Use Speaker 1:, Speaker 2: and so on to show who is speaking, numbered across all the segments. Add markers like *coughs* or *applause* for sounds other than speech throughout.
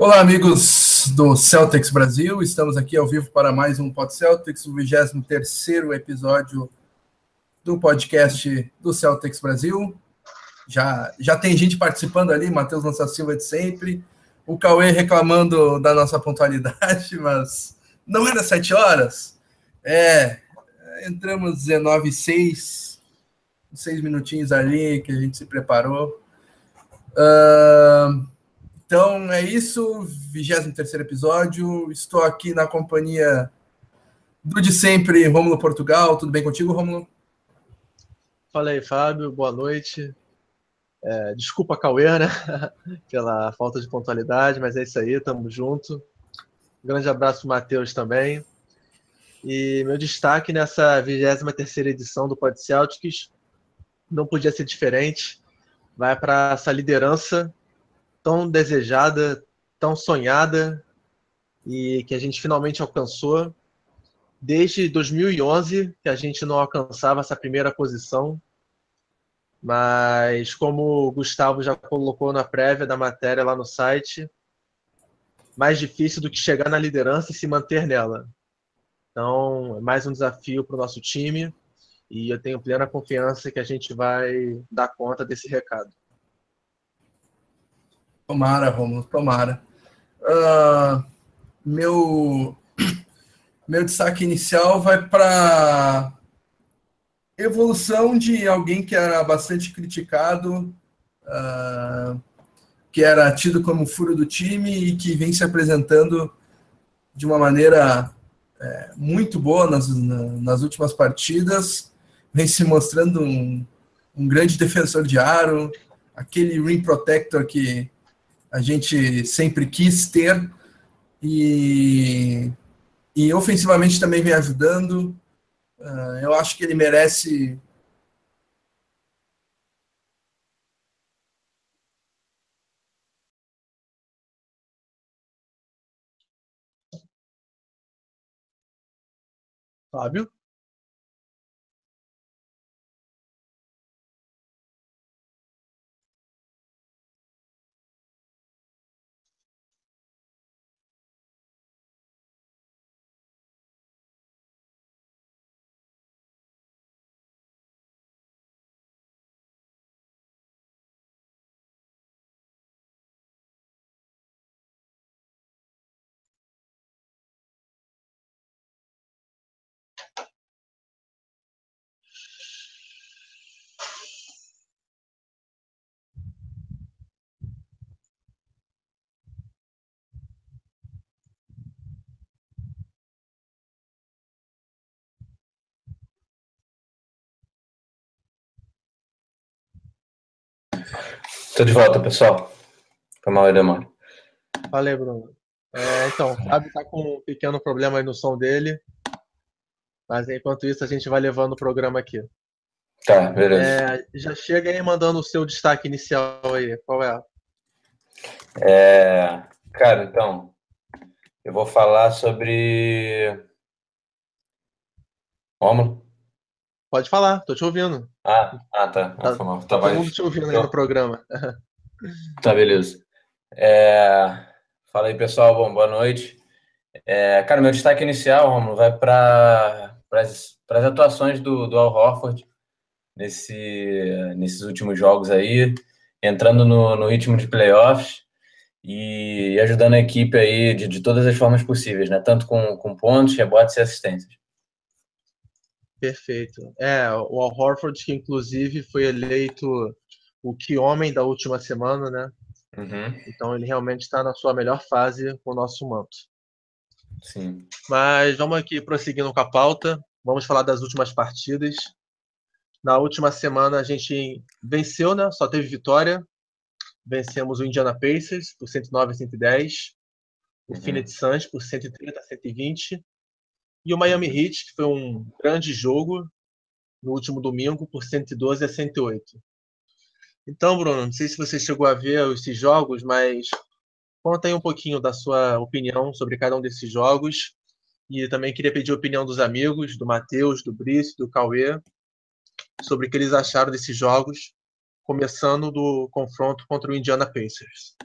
Speaker 1: Olá, amigos do Celtics Brasil. Estamos aqui ao vivo para mais um Pod Celtics, o 23 episódio do podcast do Celtics Brasil. Já, já tem gente participando ali, Matheus Lança Silva de sempre, o Cauê reclamando da nossa pontualidade, *laughs* mas não era sete horas. É, entramos 19 e 6, seis minutinhos ali que a gente se preparou. Uh, então é isso, 23 episódio. Estou aqui na companhia do de sempre, Rômulo Portugal. Tudo bem contigo, Rômulo?
Speaker 2: Fala aí, Fábio. Boa noite. É, desculpa, Cauê, né? *laughs* Pela falta de pontualidade, mas é isso aí, tamo junto. Um grande abraço Matheus também. E meu destaque nessa 23 edição do Pod Celtics não podia ser diferente. Vai para essa liderança tão desejada, tão sonhada e que a gente finalmente alcançou. Desde 2011 que a gente não alcançava essa primeira posição, mas como o Gustavo já colocou na prévia da matéria lá no site, mais difícil do que chegar na liderança e se manter nela. Então, é mais um desafio para o nosso time e eu tenho plena confiança que a gente vai dar conta desse recado.
Speaker 1: Tomara, Romulo, tomara. Uh, meu, meu destaque inicial vai para evolução de alguém que era bastante criticado, uh, que era tido como furo do time e que vem se apresentando de uma maneira é, muito boa nas, nas últimas partidas, vem se mostrando um, um grande defensor de aro, aquele rim protector que a gente sempre quis ter e, e ofensivamente também vem ajudando. Uh, eu acho que ele merece
Speaker 2: Fábio?
Speaker 3: Estou de volta, pessoal. Foi mal aí, demora.
Speaker 2: Valeu, Bruno. É, então, o Fábio está com um pequeno problema aí no som dele. Mas enquanto isso, a gente vai levando o programa aqui.
Speaker 3: Tá, beleza.
Speaker 2: É, já chega aí mandando o seu destaque inicial aí. Qual é?
Speaker 3: É, cara, então, eu vou falar sobre. Romulo?
Speaker 2: Pode falar, tô te ouvindo.
Speaker 3: Ah, ah tá.
Speaker 2: Tá, tá todo mundo te ouvindo aí no programa. *laughs*
Speaker 3: Tá, beleza. É... Fala aí, pessoal. Bom, boa noite. É... Cara, meu destaque inicial, Romulo, vai para as atuações do, do Al Horford nesse, nesses últimos jogos aí, entrando no, no ritmo de playoffs e ajudando a equipe aí de, de todas as formas possíveis, né? Tanto com, com pontos, rebotes e assistências.
Speaker 2: Perfeito. É, o Al Horford, que inclusive foi eleito o que homem da última semana, né?
Speaker 3: Uhum.
Speaker 2: Então ele realmente está na sua melhor fase com o nosso manto.
Speaker 3: Sim.
Speaker 2: Mas vamos aqui prosseguindo com a pauta. Vamos falar das últimas partidas. Na última semana a gente venceu, né? Só teve vitória. Vencemos o Indiana Pacers por 109 a 110, o uhum. Phoenix Suns por 130 a 120 e o Miami Heat, que foi um grande jogo no último domingo, por 112 a 108. Então, Bruno, não sei se você chegou a ver esses jogos, mas conta aí um pouquinho da sua opinião sobre cada um desses jogos. E também queria pedir a opinião dos amigos, do Matheus, do Brice, do Cauê, sobre o que eles acharam desses jogos, começando do confronto contra o Indiana Pacers.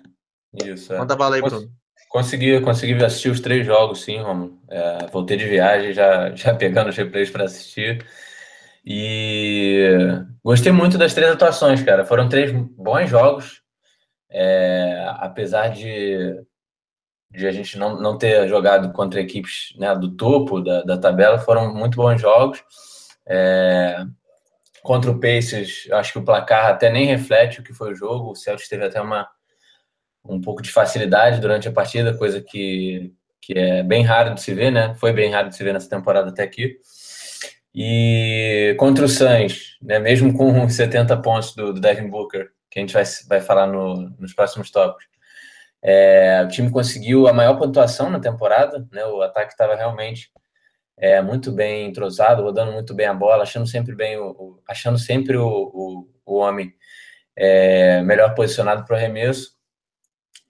Speaker 3: Isso, é.
Speaker 2: Manda bala aí, Bruno.
Speaker 3: Consegui, consegui assistir os três jogos, sim, Romulo. É, voltei de viagem, já, *laughs* já pegando os replays para assistir. E gostei muito das três atuações, cara. Foram três bons jogos. É, apesar de, de a gente não, não ter jogado contra equipes né, do topo da, da tabela, foram muito bons jogos. É, contra o Pacers, acho que o placar até nem reflete o que foi o jogo. O Celtics teve até uma, um pouco de facilidade durante a partida, coisa que, que é bem raro de se ver, né? Foi bem raro de se ver nessa temporada até aqui. E contra o Suns, né, mesmo com *laughs* 70 pontos do, do Devin Booker, que a gente vai, vai falar no, nos próximos tópicos, é, o time conseguiu a maior pontuação na temporada, né, o ataque estava realmente é, muito bem entrosado, rodando muito bem a bola, achando sempre bem o, o achando sempre o, o, o homem é, melhor posicionado para o arremesso.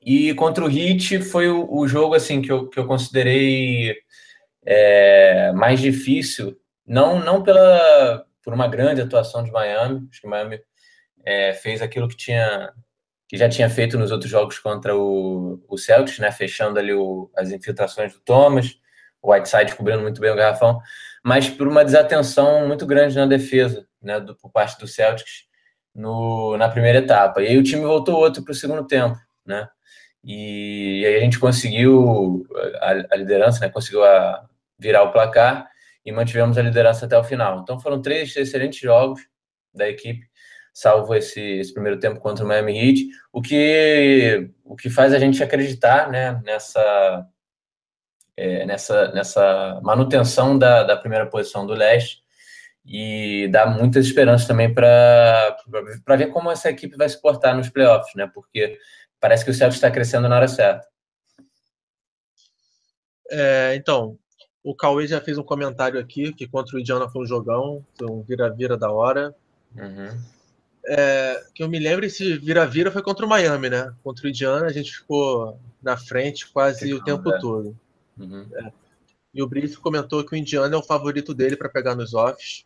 Speaker 3: E contra o Heat foi o, o, jogo assim que eu, que eu considerei é, mais difícil, não não pela por uma grande atuação de Miami, acho que Miami é, fez aquilo que tinha que já tinha feito nos outros jogos contra o, o Celtics, né, fechando ali o, as infiltrações do Thomas, o Whiteside cobrindo muito bem o garrafão, mas por uma desatenção muito grande na defesa, né, do, por parte do Celtics no, na primeira etapa. E aí o time voltou outro para o segundo tempo, né? E, e, aí a gente conseguiu a, a liderança, né? Conseguiu a, virar o placar e mantivemos a liderança até o final. Então foram três excelentes jogos da equipe, salvo esse, esse primeiro tempo contra o Miami Heat, o que o que faz a gente acreditar, né? Nessa é, nessa, nessa manutenção da, da primeira posição do leste e dá muitas esperanças também para ver como essa equipe vai se portar nos playoffs, né? Porque parece que o Celtics está crescendo na hora certa.
Speaker 2: É, então, o Cauê já fez um comentário aqui que contra o Indiana foi um jogão, foi um vira-vira da hora.
Speaker 3: Uhum.
Speaker 2: É, que eu me lembro, esse vira-vira foi contra o Miami, né? Contra o Indiana, a gente ficou na frente quase o tempo é. todo.
Speaker 3: Uhum.
Speaker 2: É. E o Brice comentou que o Indiana é o favorito dele para pegar nos offs.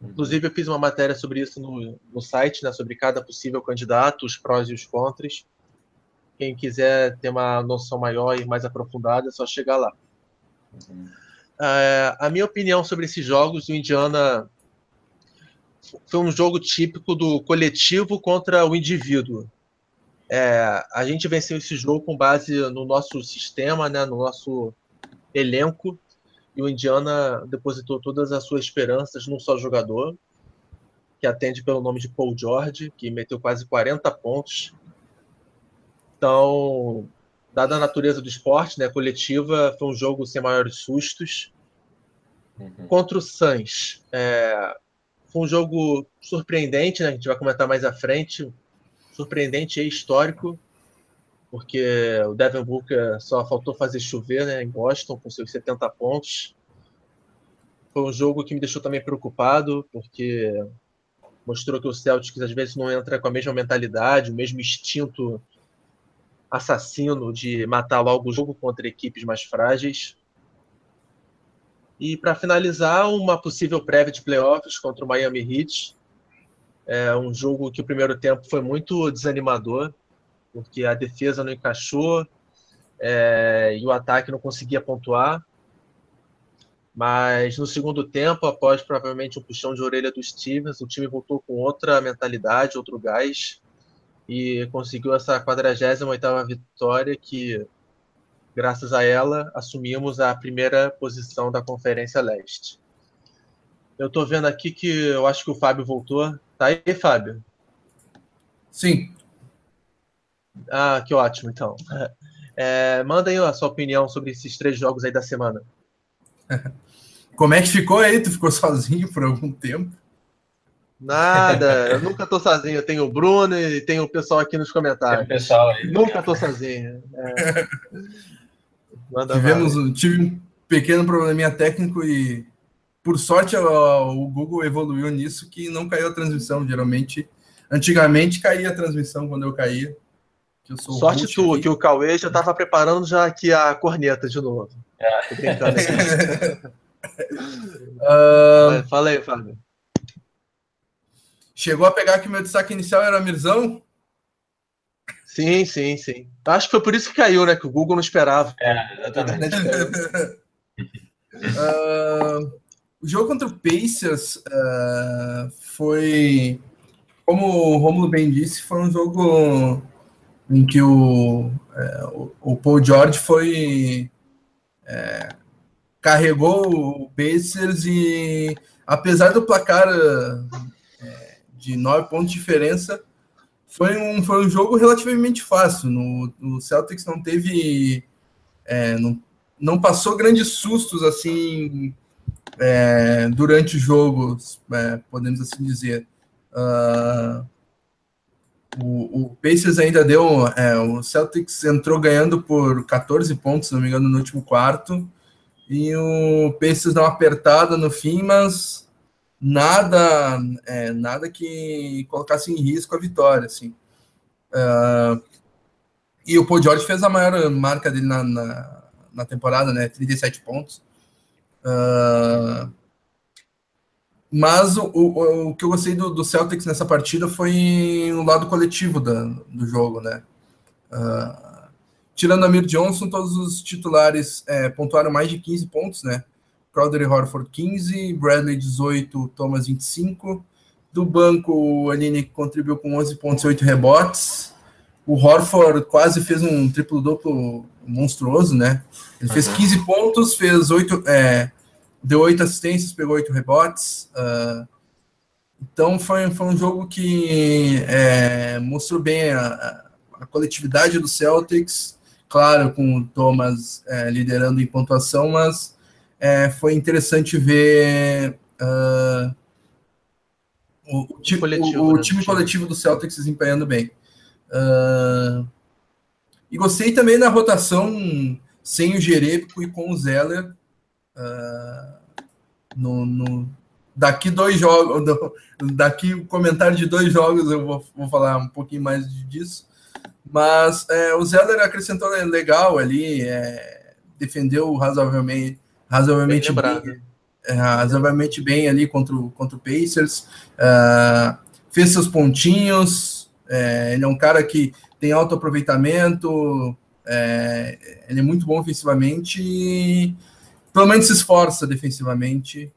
Speaker 2: Uhum. Inclusive, eu fiz uma matéria sobre isso no, no site, né, sobre cada possível candidato, os prós e os contras. Quem quiser ter uma noção maior e mais aprofundada, é só chegar lá.
Speaker 3: Uhum.
Speaker 2: É, a minha opinião sobre esses jogos, o Indiana foi um jogo típico do coletivo contra o indivíduo. É, a gente venceu esse jogo com base no nosso sistema, né, no nosso elenco, e o Indiana depositou todas as suas esperanças num só jogador, que atende pelo nome de Paul George, que meteu quase 40 pontos. Então, dada a natureza do esporte, né, coletiva, foi um jogo sem maiores sustos.
Speaker 3: Uhum.
Speaker 2: Contra o Suns, é, foi um jogo surpreendente, né, a gente vai comentar mais à frente, surpreendente e histórico, porque o Devin Booker só faltou fazer chover né, em Boston com seus 70 pontos. Foi um jogo que me deixou também preocupado, porque mostrou que o Celtics às vezes não entra com a mesma mentalidade, o mesmo instinto assassino de matar logo o jogo contra equipes mais frágeis. E para finalizar, uma possível prévia de playoffs contra o Miami Heat, é um jogo que o primeiro tempo foi muito desanimador, porque a defesa não encaixou é, e o ataque não conseguia pontuar. Mas no segundo tempo, após provavelmente um puxão de orelha do Stevens, o time voltou com outra mentalidade, outro gás e conseguiu essa 48ª vitória que, graças a ela, assumimos a primeira posição da Conferência Leste. Eu estou vendo aqui que eu acho que o Fábio voltou. Tá aí, Fábio?
Speaker 1: Sim.
Speaker 2: Ah, que ótimo, então. É, manda aí a sua opinião sobre esses três jogos aí da semana. *laughs*
Speaker 1: Como é que ficou aí? Tu ficou sozinho por algum tempo?
Speaker 2: Nada, *laughs* eu nunca tô sozinho. Eu tenho o Bruno e tenho o pessoal aqui nos comentários.
Speaker 3: Tem o pessoal aí.
Speaker 2: Nunca tô sozinho. É. *laughs*
Speaker 1: Tivemos um, tive um pequeno probleminha técnico e por sorte, o Google evoluiu nisso que não caiu a transmissão. Geralmente, antigamente caía a transmissão quando eu caía.
Speaker 2: Eu sorte tu, aqui. que o Cauê já estava preparando já aqui a corneta de novo.
Speaker 3: É.
Speaker 2: uh... *laughs* Fala aí, Fábio.
Speaker 1: Chegou a pegar que meu destaque inicial era Mirzão?
Speaker 2: Sim, sim, sim. Acho que foi por isso que caiu, né? Que o Google não esperava.
Speaker 3: É, exatamente.
Speaker 1: uh, *laughs* o jogo contra o Pacers uh, foi, como o Romulo bem disse, foi um jogo em que o, uh, o Paul George foi é, carregou o Pacers e apesar do placar é, de nove pontos de diferença, foi um, foi um jogo relativamente fácil. No, no Celtics não teve. É, não, não passou grandes sustos assim é, durante o jogo, é, podemos assim dizer. Uh, o, o Pacers ainda deu. É, o Celtics entrou ganhando por 14 pontos, se não me engano, no último quarto. E o Pacers deu uma apertada no fim, mas nada é, nada que colocasse em risco a vitória. Assim. Uh, e o Paul George fez a maior marca dele na, na, na temporada, né? 37 pontos. Uh, mas o, o, o, que eu gostei do, do, Celtics nessa partida foi o lado coletivo da, do jogo, né? Uh, tirando Amir Johnson, todos os titulares é, pontuaram mais de 15 pontos, né? Crowder e Horford 15, Bradley 18, Thomas 25. Do banco, o Aline contribuiu com 11 pontos e 8 rebotes. O Horford quase fez um triplo-duplo monstruoso, né? Ele fez 15 pontos, fez 8, é, deu 8 assistências, pegou 8 rebotes. Uh, então foi, foi um jogo que é, mostrou bem a, a, coletividade do Celtics, claro, com o Thomas é, liderando em pontuação, mas é, foi interessante ver uh, o, o, time, coletivo, o, o né? time coletivo do Celtics desempenhando bem. Uh, e gostei também da rotação sem o Jerebico e com o Zeller. Uh, no, no, daqui dois jogos, daqui o comentário de dois jogos eu vou, vou falar um pouquinho mais disso. Mas é, o Zeller acrescentou legal ali, é, defendeu razoavelmente, razoavelmente bem, bem é, razoavelmente bem ali contra o, contra o Pacers, uh, fez seus pontinhos, é, ele é um cara que tem alto aproveitamento, é, ele é muito bom ofensivamente e pelo menos se esforça defensivamente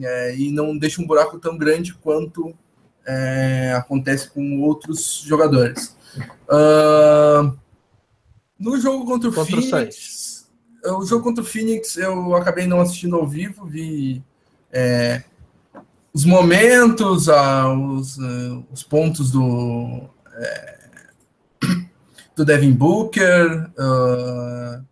Speaker 1: é, e não deixa um buraco tão grande quanto é, acontece com outros jogadores. Uh, no jogo contra o contra Phoenix, o, o jogo contra o Phoenix eu acabei não assistindo ao vivo, vi é, os momentos, ah, os, uh, os pontos do, é, *coughs* do Devin Booker. Uh,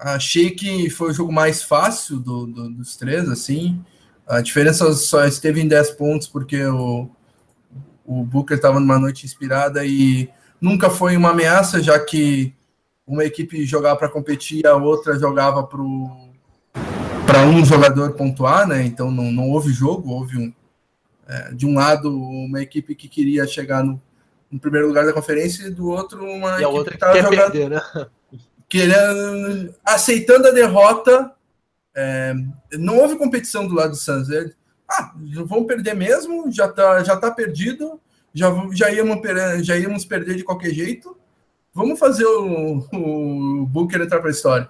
Speaker 1: achei que foi o jogo mais fácil do, do, dos três, assim. A diferença só esteve em 10 pontos porque o, o Booker estava numa noite inspirada e nunca foi uma ameaça, já que uma equipe jogava para competir, a outra jogava para um jogador pontuar, né? Então não, não houve jogo, houve um é, de um lado uma equipe que queria chegar no, no, primeiro lugar da conferência e do outro uma
Speaker 2: e equipe que estava jogando, perder, né?
Speaker 1: Querendo, aceitando a derrota. É, não houve competição do lado do Suns. Ele, ah, vamos perder mesmo, já tá, já tá perdido, já, já, íamos, já íamos perder de qualquer jeito. Vamos fazer o, o Booker entrar para a história.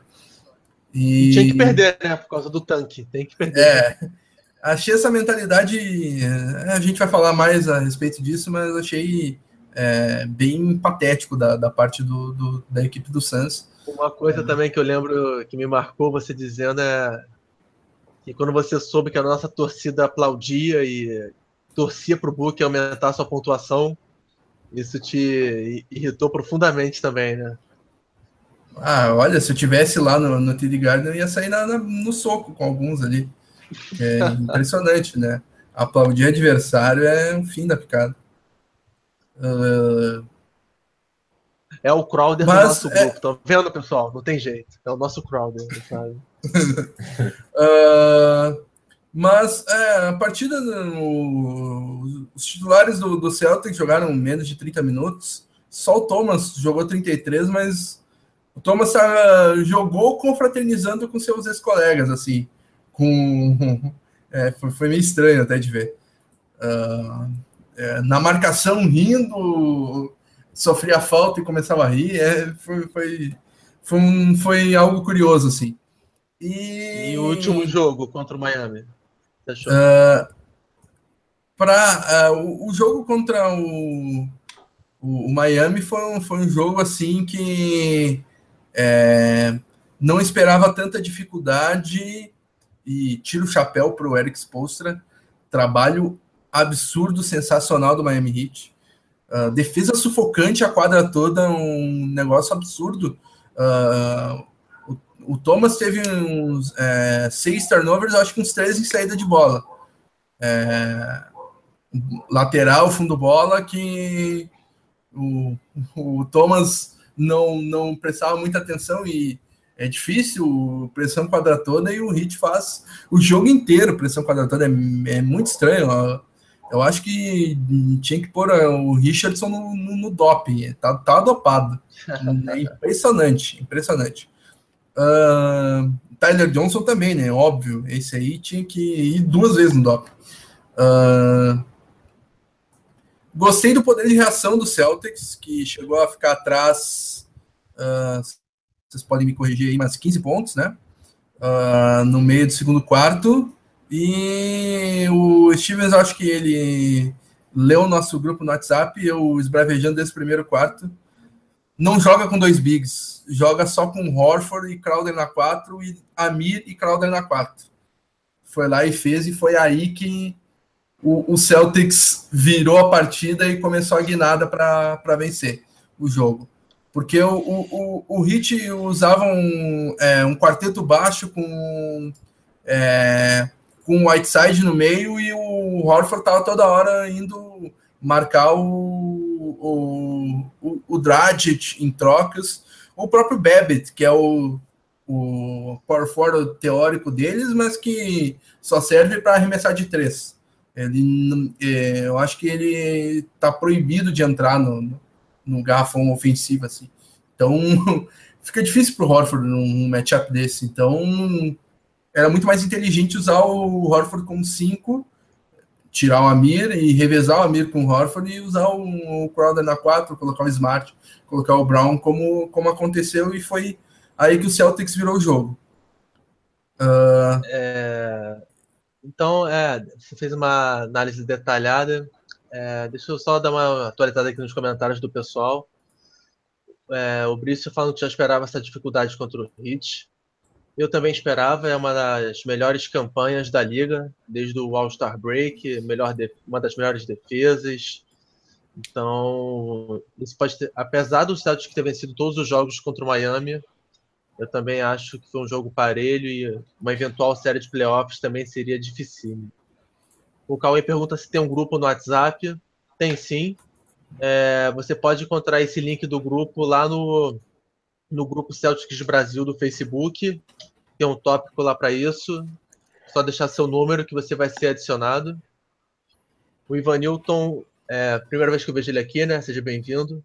Speaker 2: E... Tinha que perder, né? Por causa do tanque. Tem que perder.
Speaker 1: É. Achei essa mentalidade. É, a gente vai falar mais a respeito disso, mas achei é, bem patético da, da parte do, do, da equipe do Suns.
Speaker 2: Uma coisa também que eu lembro que me marcou você dizendo é que quando você soube que a nossa torcida aplaudia e torcia para o Book aumentar sua pontuação, isso te irritou profundamente também, né?
Speaker 1: Ah, olha, se eu tivesse lá no, no TD Garden, eu ia sair na, na, no soco com alguns ali. É *laughs* impressionante, né? Aplaudir adversário é o fim da picada. Uh...
Speaker 2: É o Crowder Mas, do nosso é... grupo, tá vendo, pessoal? Não tem jeito. É o nosso Crowder, sabe?
Speaker 1: uh... *laughs* Mas é, a partida, no... os titulares do, do Celtic jogaram menos de 30 minutos. Só o Thomas jogou 33, mas o Thomas uh, jogou confraternizando com seus ex-colegas, assim. Com... *laughs* É, foi, foi, meio estranho até de ver. Uh, é, na marcação rindo, sofria falta e começava a rir. É, foi, foi, foi, um, foi algo curioso, assim.
Speaker 2: E... e o último jogo contra o Miami?
Speaker 1: Uh, pra, uh, o, o, jogo contra o, o, o, Miami foi um, foi um jogo assim que é, não esperava tanta dificuldade e tiro o chapéu para o Eric Spolstra. Trabalho absurdo, sensacional do Miami Heat. Uh, defesa sufocante a quadra toda, um negócio absurdo. Uh, o, o, Thomas teve uns é, seis turnovers, acho que uns três em saída de bola. É, lateral, fundo bola, que o, o Thomas não, não prestava muita atenção e é difícil, pressão quadratona, e o Hit faz o jogo inteiro pressão quadratona. É, é muito estranho. Eu acho que tinha que pôr é, o Richardson no, no, no doping. Tá, tá dopado. É impressionante, impressionante. Uh, Tyler Johnson também, né? Óbvio. Esse aí tinha que ir duas vezes no doping. Uh, gostei do poder de reação do Celtics, que chegou a ficar atrás. Uh, vocês podem me corrigir aí, mas 15 pontos, né? No meio do segundo quarto. E o Stevens, acho que ele leu o nosso grupo no WhatsApp, eu esbravejando desse primeiro quarto. Não joga com dois bigs, joga só com Horford e Crowder na 4 e Amir e Crowder na 4. Foi lá e fez, e foi aí que o, o Celtics virou a partida e começou a guinada para vencer o jogo porque o, o, o Hit usava um, é, um quarteto baixo com, é, com o Whiteside no meio e o Horford estava toda hora indo marcar o, o, o, o Dragic em trocas, o próprio Babbitt, que é o, o power forward teórico deles, mas que só serve para arremessar de três. Ele, é, eu acho que ele está proibido de entrar no, no garrafão ofensivo, assim. Então, *laughs* fica difícil para o Horford num matchup desse. Então, era muito mais inteligente usar o Horford como 5, tirar o Amir e revezar o Amir com o Horford e usar o, Crowder na 4, colocar o Smart, colocar o Brown, como, como aconteceu, e foi aí que o Celtics virou o jogo.
Speaker 2: Uh... É... Então, é, você fez uma análise detalhada. É, deixa eu só dar uma atualizada aqui nos comentários do pessoal. É, o Brício falando que já esperava essa dificuldade contra o Heat. Eu também esperava, é uma das melhores campanhas da liga, desde o All-Star Break, melhor uma das melhores defesas. Então, isso pode ter, apesar do Celtics ter vencido todos os jogos contra o Miami, eu também acho que foi um jogo parelho e uma eventual série de playoffs também seria difícil. O Cauê pergunta se tem um grupo no WhatsApp. Tem sim. É, você pode encontrar esse link do grupo lá no, no grupo Celtics Brasil do Facebook. Tem um tópico lá para isso. Só deixar seu número que você vai ser adicionado. O Ivan Newton, é a primeira vez que eu vejo ele aqui, né? Seja bem-vindo.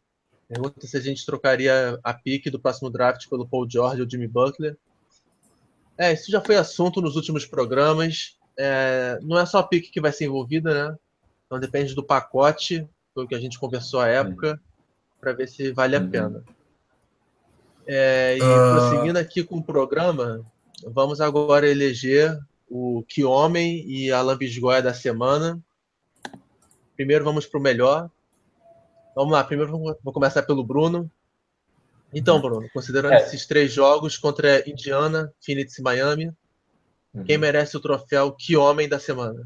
Speaker 2: Pergunta se a gente trocaria a pique do próximo draft pelo Paul George ou Jimmy Butler. É, isso já foi assunto nos últimos programas. É, não é só a pique que vai ser envolvida, né? Então depende do pacote, foi o que a gente conversou à época, para ver se vale a uhum. pena. É, e uh... prosseguindo aqui com o programa, vamos agora eleger o Que Homem e a Lambisgoia da semana. Primeiro vamos para o melhor. Vamos lá, primeiro vou começar pelo Bruno. Então, Bruno, considerando é. esses três jogos contra Indiana, Phoenix e Miami, uhum. quem merece o troféu Que Homem da semana?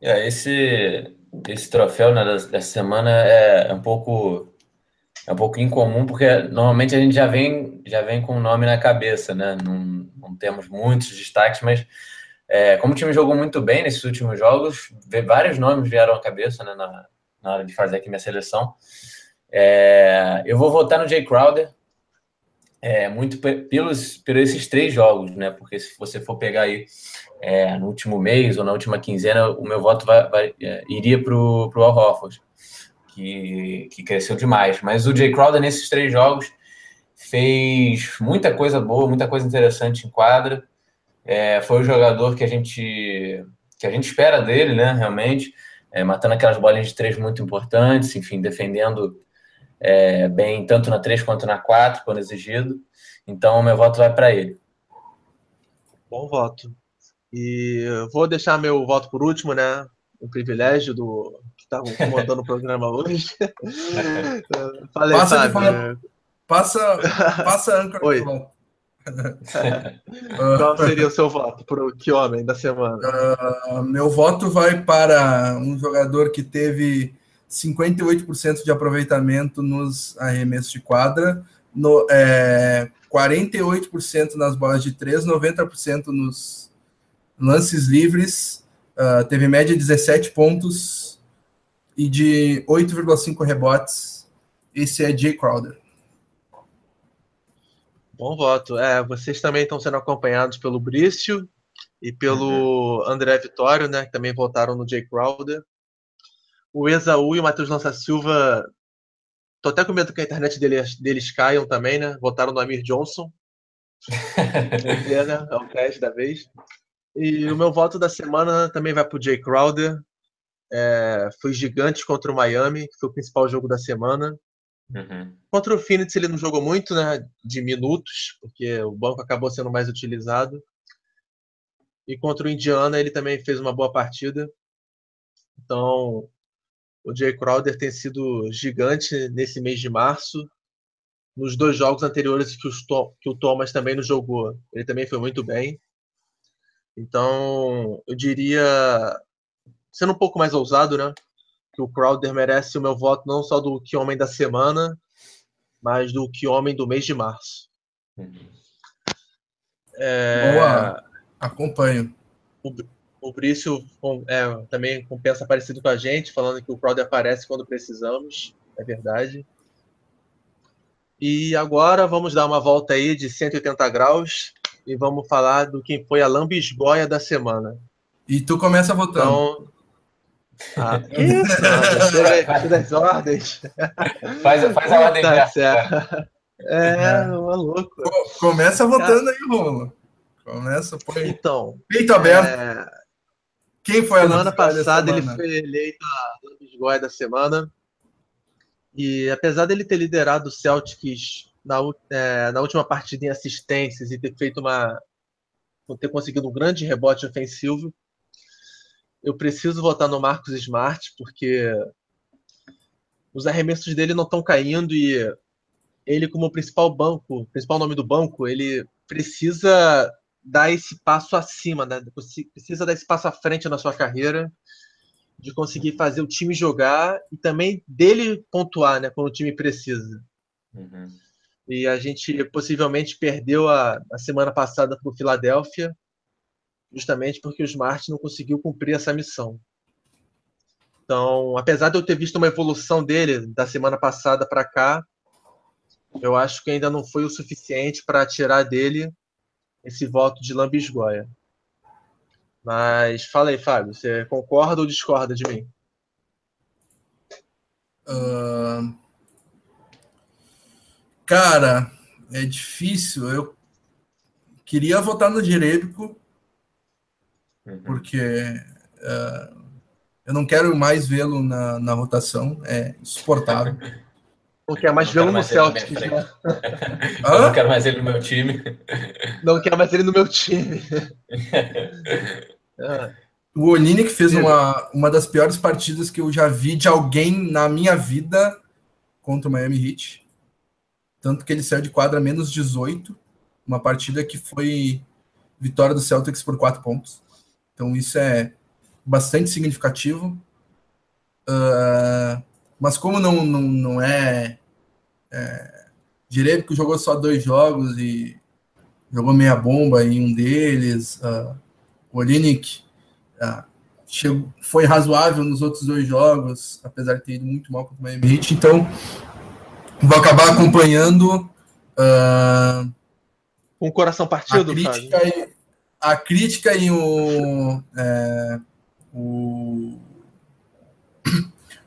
Speaker 3: É, esse, esse troféu né, dessa semana é um pouco é um pouco incomum porque normalmente a gente já vem já vem com o nome na cabeça, né? Não, não temos muitos destaques, mas é, como o time jogou muito bem nesses últimos jogos, vários nomes vieram à cabeça né, na, na hora de fazer aqui minha seleção. É, eu vou votar no Jay Crowder, é, muito pelos, pelos esses três jogos, né? Porque se você for pegar aí é, no último mês ou na última quinzena, o meu voto vai, vai é, iria para o Al Horford, que, que cresceu demais. Mas o Jay Crowder, nesses três jogos, fez muita coisa boa, muita coisa interessante em quadra. É, foi o jogador que a gente que a gente espera dele, né? Realmente, é, matando aquelas bolinhas de três muito importantes, enfim, defendendo é, bem tanto na 3 quanto na 4, quando exigido. Então, meu voto vai para ele.
Speaker 2: Bom voto. E vou deixar meu voto por último, né? O privilégio do está comandando o programa hoje. *laughs*
Speaker 1: Falei, passa, passa, passa a âncora
Speaker 2: Oi. *laughs* Qual seria o seu voto para o que homem da semana?
Speaker 1: Uh, meu voto vai para um jogador que teve 58% de aproveitamento nos arremessos de quadra, no, é, 48% nas bolas de 3, 90% nos lances livres, uh, teve média de 17 pontos e de 8,5 rebotes. Esse é Jay Crowder.
Speaker 2: Bom voto. É, vocês também estão sendo acompanhados pelo Brício e pelo uhum. André Vitório, né? Que também votaram no Jay Crowder. O Esaú e o Matheus Lança Silva. Tô até com medo que a internet deles, deles caiam também, né? Votaram no Amir Johnson. *laughs* é, né? é o teste da vez. E o meu voto da semana também vai para o Jay Crowder. É, foi gigante contra o Miami, que foi o principal jogo da semana. Uhum. Contra o Phoenix ele não jogou muito, né? De minutos, porque o banco acabou sendo mais utilizado. E contra o Indiana ele também fez uma boa partida. Então, o Jay Crowder tem sido gigante nesse mês de março. Nos dois jogos anteriores que, que o Thomas também não jogou, ele também foi muito bem. Então, eu diria, sendo um pouco mais ousado, né? que o Crowder merece o meu voto não só do que homem da semana, mas do que homem do mês de março.
Speaker 1: É... Boa, acompanho.
Speaker 2: O, o Brício é, também compensa parecido com a gente, falando que o Crowder aparece quando precisamos, é verdade. E agora vamos dar uma volta aí de 180 graus e vamos falar do quem foi a lambisgoia da semana.
Speaker 1: E tu começa votando.
Speaker 2: Então, ah, isso, *laughs* das ordens.
Speaker 3: Faz, faz a ordem
Speaker 2: tá certo. É, é, maluco.
Speaker 1: Começa votando aí, Romulo. Começa, põe.
Speaker 2: Então.
Speaker 1: Peito aberto. É... Quem foi
Speaker 2: semana a Semana passada ele foi eleito a Lambisgoia da semana. E apesar dele ter liderado o Celtics na, é, na última partida em assistências e ter feito uma. ter conseguido um grande rebote ofensivo, eu preciso votar no Marcos Smart, porque os arremessos dele não estão caindo e ele, como principal banco, principal nome do banco, ele precisa dar esse passo acima, né? Precisa dar esse passo à frente na sua carreira, de conseguir fazer o time jogar e também dele pontuar, né? Quando o time precisa. Uhum. E a gente possivelmente perdeu a, a semana passada para o Philadelphia justamente porque o Smart não conseguiu cumprir essa missão. Então, apesar de eu ter visto uma evolução dele da semana passada para cá, eu acho que ainda não foi o suficiente para tirar dele esse voto de lambisgoia. Mas fala aí, Fábio, você concorda ou discorda de mim?
Speaker 1: Uh... Cara, é difícil. Eu queria votar no Jerebico, uhum. porque uh, eu não quero mais vê-lo na, na rotação, é insuportável. *laughs*
Speaker 2: Não quer mais vê-lo no Celtic. Né? *laughs* *laughs*
Speaker 3: não quero mais ele no meu time.
Speaker 2: Não quero mais ele no meu time.
Speaker 1: O Olini que fez uma, uma das piores partidas que eu já vi de alguém na minha vida contra o Miami Heat. Tanto que ele saiu de quadra menos 18. Uma partida que foi vitória do Celtics por 4 pontos. Então isso é bastante significativo. Uh, mas como não, não, não é, é direito que jogou só dois jogos e jogou meia bomba em um deles, uh, o Olinick uh, chegou, foi razoável nos outros dois jogos, apesar de ter ido muito mal contra o Miami Heat, então vou acabar acompanhando uh,
Speaker 2: com o coração partido,
Speaker 1: a crítica, e, a crítica e o, é, o,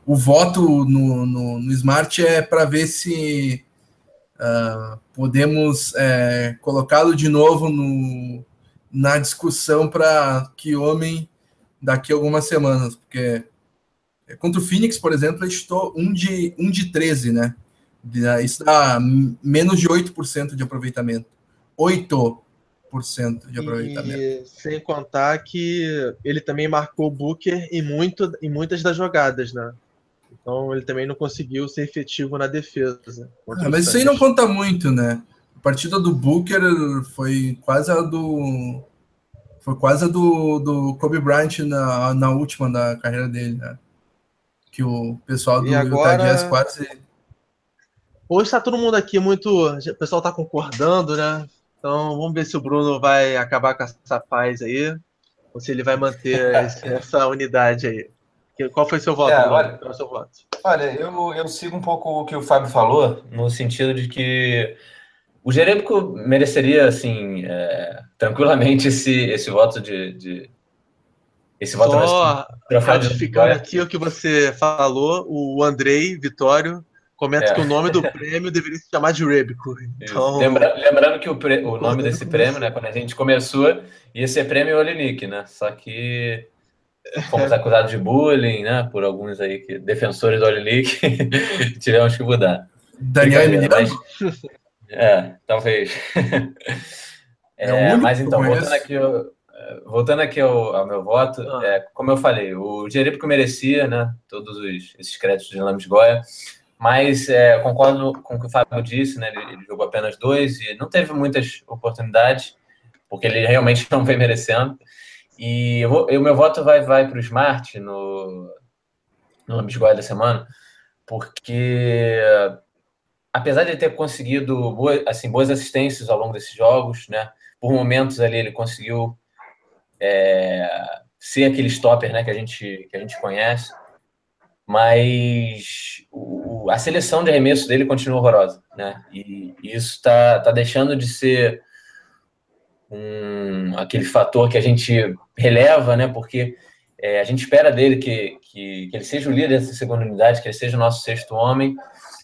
Speaker 1: o voto no, no, no Smart é para ver se uh, podemos é, colocá-lo de novo no, na discussão para que homem daqui a algumas semanas, porque contra o Phoenix, por exemplo, ele estou um de, um de 13, né? Isso dá menos de 8% de aproveitamento. 8% de aproveitamento.
Speaker 2: E sem contar que ele também marcou o Booker em, muito, em muitas das jogadas, né? Então ele também não conseguiu ser efetivo na defesa.
Speaker 1: Ah, mas isso aí não conta muito, né? A partida do Booker foi quase a do. Foi quase a do, do Kobe Bryant na, na última da carreira dele, né? Que o pessoal do
Speaker 2: e agora... Utah Jazz quase. Hoje está todo mundo aqui muito. O pessoal está concordando, né? Então vamos ver se o Bruno vai acabar com essa paz aí. Ou se ele vai manter *laughs* essa unidade aí. Qual foi seu voto? É, olha, Qual seu voto?
Speaker 3: olha eu, eu sigo um pouco o que o Fábio falou, no sentido de que o Jerebico mereceria, assim, é, tranquilamente esse, esse voto de, de
Speaker 2: esse voto Só ratificando aqui o que você falou, o Andrei Vitório comenta é. que o nome do prêmio deveria se chamar de Rebico.
Speaker 3: Então... Lembra, lembrando que o, pre, o nome desse prêmio, né, quando a gente começou, ia ser prêmio Olinik, né? Só que fomos acusados de bullying, né? Por alguns aí que defensores do Olinik, *laughs* tivemos que mudar.
Speaker 1: Daniel Emiliano? Mas,
Speaker 3: é, talvez. É, é mas então, voltando aqui, voltando aqui ao, ao meu voto, ah. é, como eu falei, o Jerepico merecia, né? Todos os, esses créditos de Lames Goya. Mas é, concordo com o que o Fábio disse, né? Ele, ele, jogou apenas dois e não teve muitas oportunidades, porque ele realmente não vem merecendo. E o meu voto vai, vai para o Smart no, no Lambisgoia da semana, porque apesar de ele ter conseguido boas, assim, boas assistências ao longo desses jogos, né? Por momentos ali ele conseguiu é, ser aquele stopper né, que, a gente, que a gente conhece mas o, a seleção de arremesso dele continua horrorosa, né? E, e isso está tá deixando de ser um, aquele fator que a gente releva, né? Porque é, a gente espera dele que, que, que, ele seja o líder dessa segunda unidade, que ele seja o nosso sexto homem.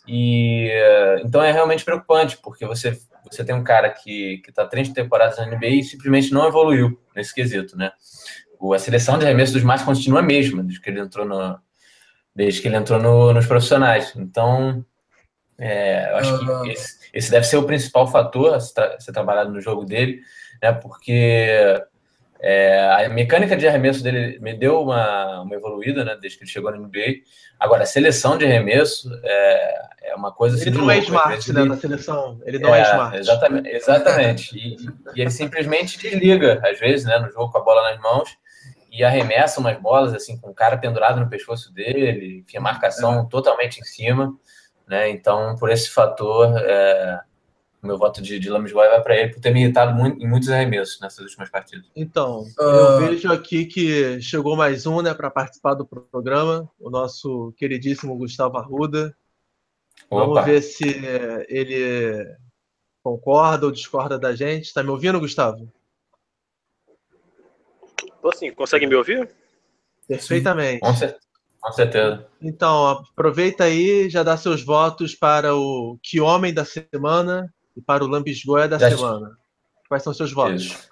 Speaker 3: E então é realmente preocupante, porque você, você tem um cara que está 30 temporadas na NBA e simplesmente não evoluiu nesse quesito, né? O, a seleção de arremesso dos mais continua a mesma, desde que ele entrou no, desde que ele entrou no, nos profissionais. Então, é, eu acho que esse, esse, deve ser o principal fator a ser trabalhado no jogo dele, né? Porque é, a mecânica de arremesso dele me deu uma, uma evoluída, né? Desde que ele chegou no NBA. Agora, a seleção de arremesso é, é uma coisa
Speaker 2: assim. Ele não é smart, né? Ele, na seleção. Ele não é, é smart.
Speaker 3: Exatamente. exatamente. e, e, ele simplesmente desliga, às vezes, né? No jogo com a bola nas mãos e arremessa umas bolas assim com o cara pendurado no pescoço dele, enfim, a marcação é. totalmente em cima, né? Então, por esse fator, é, o meu voto de, de Lames vai para ele por ter me irritado muito, em muitos arremessos nessas últimas partidas.
Speaker 2: Então, uh... eu vejo aqui que chegou mais um, né, para participar do programa, o nosso queridíssimo Gustavo Arruda. Opa. Vamos ver se ele concorda ou discorda da gente. Está me ouvindo, Gustavo?
Speaker 4: Tô sim, consegue me ouvir?
Speaker 2: Perfeitamente.
Speaker 3: Com, com certeza.
Speaker 2: Então, aproveita aí, já dá seus votos para o Que Homem da Semana e para o Lambisgoia da já Semana. Quais são seus votos? Isso.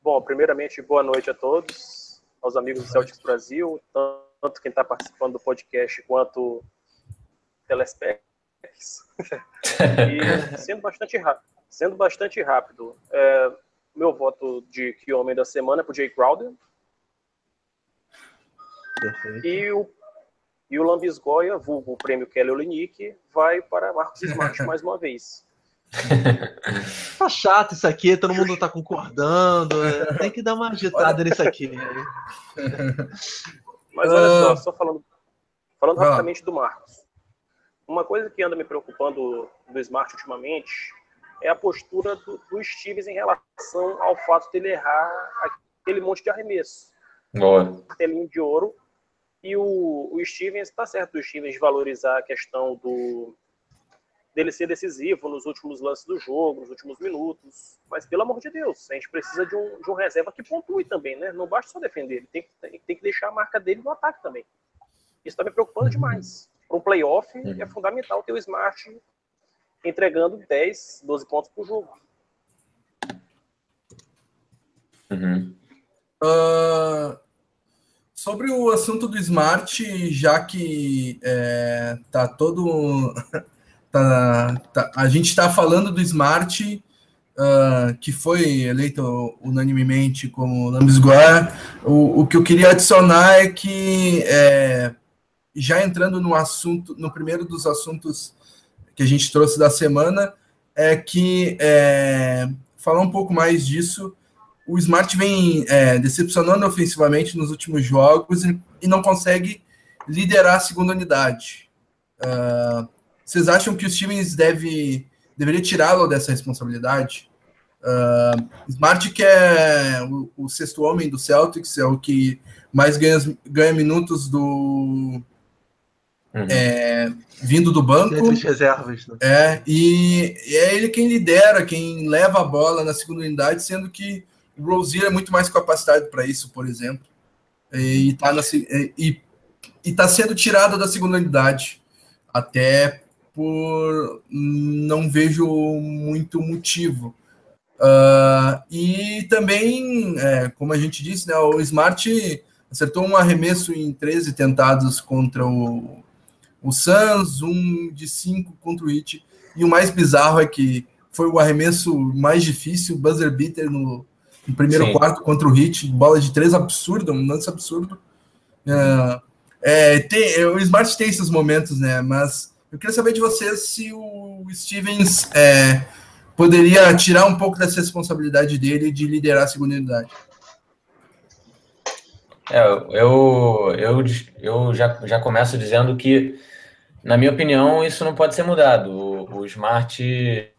Speaker 4: Bom, primeiramente, boa noite a todos, aos amigos do Celtics Brasil, tanto quem está participando do podcast quanto telespecs. *laughs* e sendo bastante rápido, sendo bastante rápido, é, meu voto de que homem da semana é pro Jay Crowder. Perfeito. E o, e o Lambisgoia, vulgo o prêmio Kelly Olinick, vai para Marcos *laughs* Smart mais uma vez. *laughs*
Speaker 2: Tá chato isso aqui, todo mundo tá concordando. É, tem que dar uma agitada nisso aqui. *laughs*
Speaker 4: Mas olha só, ah. só falando, falando rapidamente do Marcos. Uma coisa que anda me preocupando do Smart ultimamente é a postura do, do Stevens em relação ao fato de ele errar aquele monte de arremesso.
Speaker 3: Boa.
Speaker 4: Martelinho de ouro. E o, o Stevens, está certo do Stevens valorizar a questão do dele ser decisivo nos últimos lances do jogo, nos últimos minutos. Mas, pelo amor de Deus, a gente precisa de um, de um reserva que pontue também, né? Não basta só defender, ele tem, tem, tem que deixar a marca dele no ataque também. Isso está me preocupando demais. Para um playoff, uhum. é fundamental ter o Smart entregando 10, 12 pontos por jogo.
Speaker 3: Uhum.
Speaker 1: Uh, Sobre o assunto do Smart, já que é, tá todo. *laughs* tá, tá, a gente está falando do Smart, uh, que foi eleito unanimemente como Lambisgoa. O, o que eu queria adicionar é que, é, já entrando no assunto, no primeiro dos assuntos que a gente trouxe da semana, é que é, falar um pouco mais disso o Smart vem é, decepcionando ofensivamente nos últimos jogos e, e, não consegue liderar a segunda unidade. Uh, vocês acham que o Stevens deve, deveria tirá-lo dessa responsabilidade? Uh, Smart, que é o, o, sexto homem do Celtics, é o que mais ganha, ganha minutos do. Uhum. É, vindo do banco.
Speaker 2: reservas. Né?
Speaker 1: É, e, e é ele quem lidera, quem leva a bola na segunda unidade, sendo que o Rozier é muito mais capacitado para isso, por exemplo. E está e, e tá sendo tirado da segunda unidade. Até por não vejo muito motivo. Uh, e também, é, como a gente disse, né, o Smart acertou um arremesso em 13 tentados contra o, o Suns, um de 5 contra o Heat. E o mais bizarro é que foi o arremesso mais difícil, buzzer beater no, no primeiro Sim. quarto contra o Heat, bola de três absurda, um lance absurdo. É, é, tem, o Smart tem esses momentos, né? Mas eu queria saber de vocês se o Stevens é, poderia tirar um pouco dessa responsabilidade dele de liderar a segunda unidade.
Speaker 3: É, eu, eu, eu já, já começo dizendo que, na minha opinião, isso não pode ser mudado. O, o Smart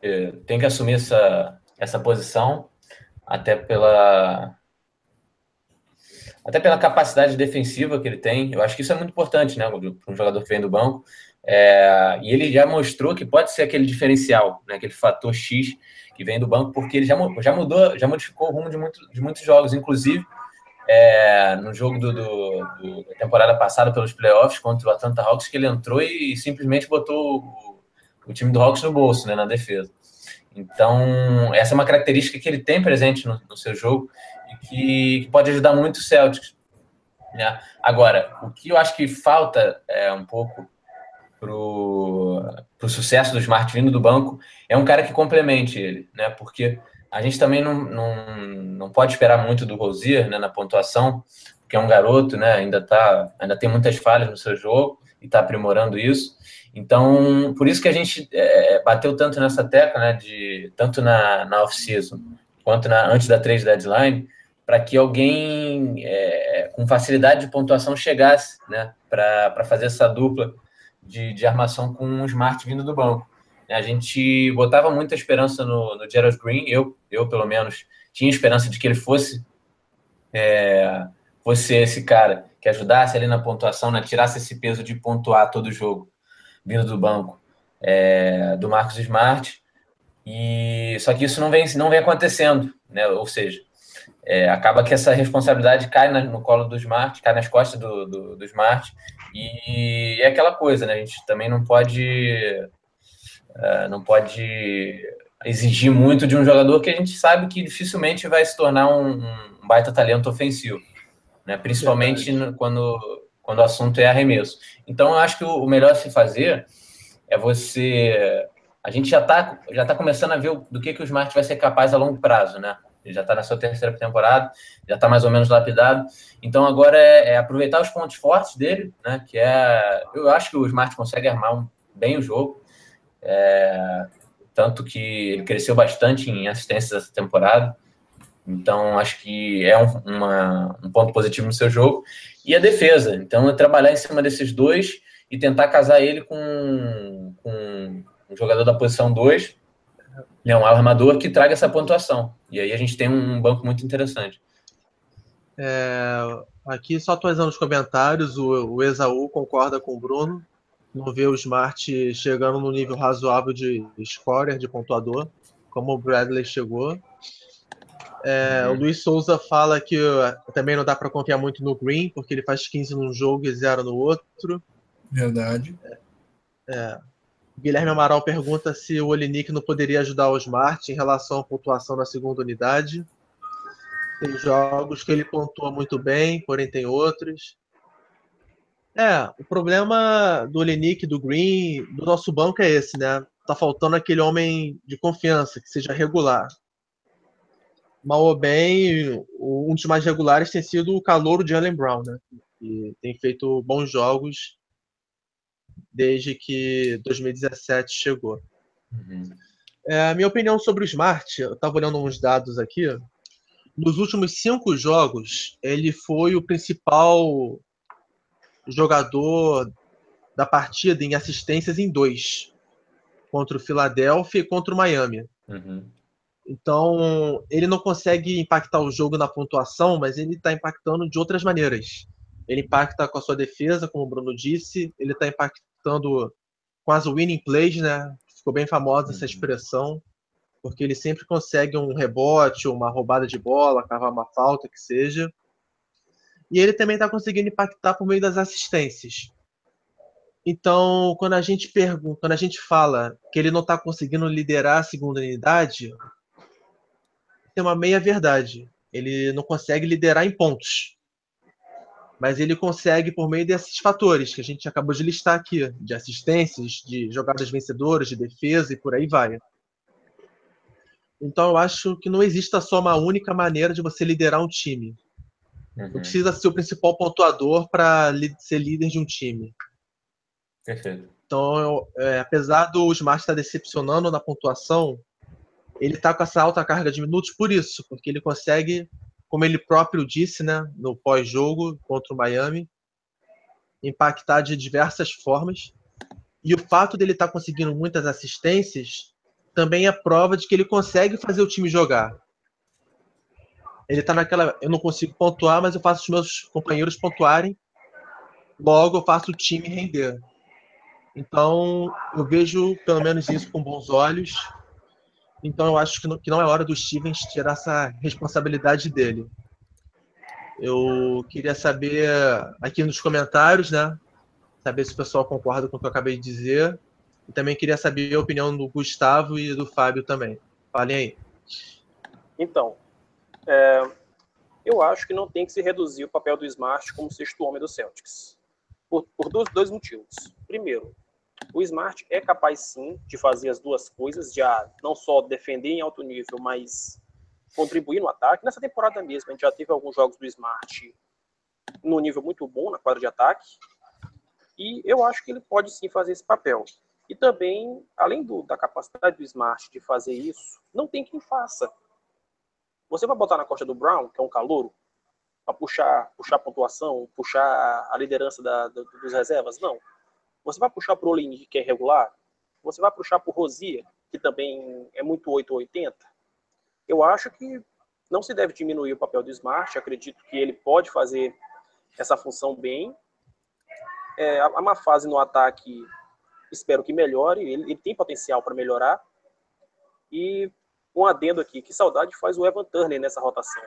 Speaker 3: eh, tem que assumir essa, essa posição até pela até pela capacidade defensiva que ele tem. Eu acho que isso é muito importante, né, para um jogador que vem do banco. É, e ele já mostrou que pode ser aquele diferencial, né, aquele fator X que vem do banco, porque ele já, já mudou, já modificou o rumo de, muito, de muitos jogos, inclusive é, no jogo do, do, do, da temporada passada pelos playoffs contra o Atlanta Hawks, que ele entrou e, simplesmente botou o, o, time do Hawks no bolso, né, na defesa. Então, essa é uma característica que ele tem presente no, no seu jogo e que, que, pode ajudar muito o Celtics. Né? Agora, o que eu acho que falta é um pouco para o sucesso do Smart vindo do banco é um cara que complemente ele, né? Porque a gente também não, não, não pode esperar muito do Rosier né, na pontuação, porque é um garoto, né? Ainda, tá, ainda tem muitas falhas no seu jogo e está aprimorando isso. Então, por isso que a gente é, bateu tanto nessa tecla, né, de, tanto na, na off-season quanto na, antes da trade deadline, para que alguém é, com facilidade de pontuação chegasse né, para fazer essa dupla de, de armação com um Smart vindo do banco. A gente botava muita esperança no, no Gerald Green, eu, eu pelo menos tinha esperança de que ele fosse, é, fosse esse cara que ajudasse ali na pontuação, né, tirasse esse peso de pontuar todo o jogo vindo do banco é, do Marcos Smart. E só que isso não vem, não vem acontecendo, né? Ou seja, é, acaba que essa responsabilidade cai na, no colo do Smart, cai nas costas do, do, do, Smart, e é aquela coisa, né? A gente também não pode uh, não pode exigir muito de um jogador que a gente sabe que dificilmente vai se tornar um, um baita talento ofensivo, né? Principalmente no, quando quando o assunto é arremesso. Então, eu acho que o melhor a se fazer é você. A gente já está já tá começando a ver do que, que o Smart vai ser capaz a longo prazo, né? Ele já está na sua terceira temporada, já está mais ou menos lapidado. Então, agora é, é, aproveitar os pontos fortes dele, né? Que é. Eu acho que o Smart consegue armar um, bem o jogo. É, tanto que ele cresceu bastante em assistências essa temporada. Então, acho que é um, uma, um ponto positivo no seu jogo e a defesa. Então, é trabalhar em cima desses dois e tentar casar ele com, com um jogador da posição 2, né, um armador que traga essa pontuação. E aí a gente tem um banco muito interessante.
Speaker 2: É, aqui, só atualizando os comentários, o, o Exaú concorda com o Bruno. Não vê o Smart chegando no nível razoável de scorer, de pontuador, como o Bradley chegou. É, uhum. O Luiz Souza fala que uh, também não dá para confiar muito no Green, porque ele faz 15 num jogo e 0 no outro.
Speaker 1: Verdade.
Speaker 2: É, é. Guilherme Amaral pergunta se o Olinick não poderia ajudar o Smart em relação à pontuação na segunda unidade. Tem jogos que ele pontua muito bem, porém tem outros. É, o problema do Lenick, do Green, do nosso banco é esse, né? Tá faltando aquele homem de confiança, que seja regular. Mal ou bem, um dos mais regulares tem sido o calouro de Allen Brown, né? Que tem feito bons jogos desde que 2017 chegou. Uhum. É, a minha opinião sobre o Smart, eu estava olhando uns dados aqui. Nos últimos cinco jogos, ele foi o principal jogador da partida em assistências em dois, contra o Philadelphia e contra o Miami. Uhum. Então, ele não consegue impactar o jogo na pontuação, mas ele está impactando de outras maneiras. Ele impacta com a sua defesa, como o Bruno disse, ele está impactando com as winning plays, né? Ficou bem famosa essa uhum. expressão, porque ele sempre consegue um rebote, uma roubada de bola, cavar uma falta, que seja. E ele também está conseguindo impactar por meio das assistências. Então, quando a gente pergunta, quando a gente fala que ele não está conseguindo liderar a segunda unidade, tem uma meia verdade. Ele não consegue liderar em pontos. Mas ele consegue por meio desses fatores que a gente acabou de listar aqui, de assistências, de jogadas vencedoras, de defesa e por aí vai. Então eu acho que não exista só uma única maneira de você liderar um time. Uhum. Não precisa ser o principal pontuador para ser líder de um time.
Speaker 3: Perfeito.
Speaker 2: Então, eu, é, apesar do Smart estar decepcionando na pontuação, ele está com essa alta carga de minutos por isso, porque ele consegue, como ele próprio disse, né, no pós-jogo contra o Miami, impactar de diversas formas. E o fato dele estar tá conseguindo muitas assistências também é prova de que ele consegue fazer o time jogar. Ele está naquela. Eu não consigo pontuar, mas eu faço os meus companheiros pontuarem. Logo, eu faço o time render. Então, eu vejo pelo menos isso com bons olhos. Então, eu acho que não, que não é hora do Stevens tirar essa responsabilidade dele. Eu queria saber aqui nos comentários, né? Saber se o pessoal concorda com o que eu acabei de dizer. E também queria saber a opinião do Gustavo e do Fábio também. Falem aí.
Speaker 4: Então, é, eu acho que não tem que se reduzir o papel do Smart como sexto homem do Celtics. Por, por dois, dois motivos. Primeiro, o Smart é capaz sim de fazer as duas coisas, de ah, não só defender em alto nível, mas contribuir no ataque. Nessa temporada mesmo, a gente já teve alguns jogos do Smart no nível muito bom na quadra de ataque. E eu acho que ele pode sim fazer esse papel. E também, além do, da capacidade do Smart de fazer isso, não tem quem faça. Você vai botar na costa do Brown, que é um calouro, para puxar, puxar a pontuação, puxar a liderança da, dos reservas? Não. Você vai puxar para o Olin, que é regular? Você vai puxar para o Rosia, que também é muito 880? Eu acho que não se deve diminuir o papel do Smart. Acredito que ele pode fazer essa função bem. É, há uma fase no ataque espero que melhore, ele, ele tem potencial para melhorar. E um adendo aqui, que saudade faz o Evan Turner nessa rotação.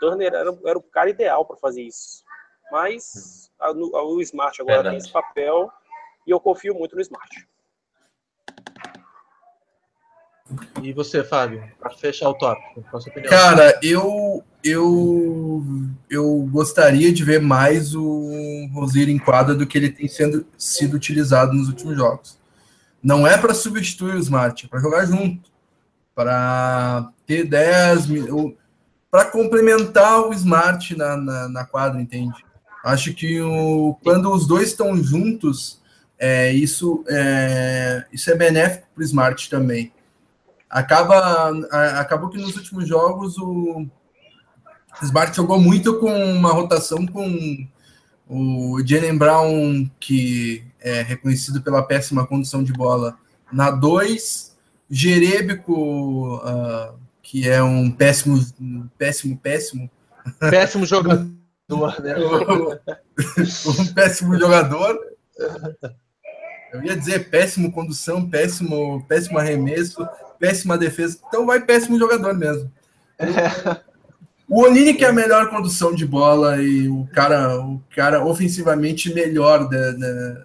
Speaker 4: Turner era, era o cara ideal para fazer isso. Mas a, a, o Smart agora Verdade. tem esse papel e eu confio muito no Smart.
Speaker 2: E você, Fábio, para fechar o tópico, qual a sua opinião?
Speaker 1: Cara, eu, eu, eu gostaria de ver mais o Rosier em quadra do que ele tem sendo, sido utilizado nos últimos jogos. Não é para substituir o Smart, é para jogar junto, para ter 10 para complementar o Smart na, na, na, quadra, entende? Acho que o, quando os dois estão juntos, é, isso, é, isso é benéfico para o Smart também acaba acabou que nos últimos jogos o Smart jogou muito com uma rotação com o Jalen Brown, que é reconhecido pela péssima condição de bola, na 2, Jerebico, uh, que é um péssimo, péssimo, péssimo.
Speaker 2: Péssimo jogador, né? *laughs*
Speaker 1: um péssimo jogador. Eu ia dizer péssimo condução, péssimo, péssimo arremesso, péssima defesa. Então vai péssimo jogador mesmo. O Onini que é a melhor condução de bola e o cara, o cara ofensivamente melhor da, da,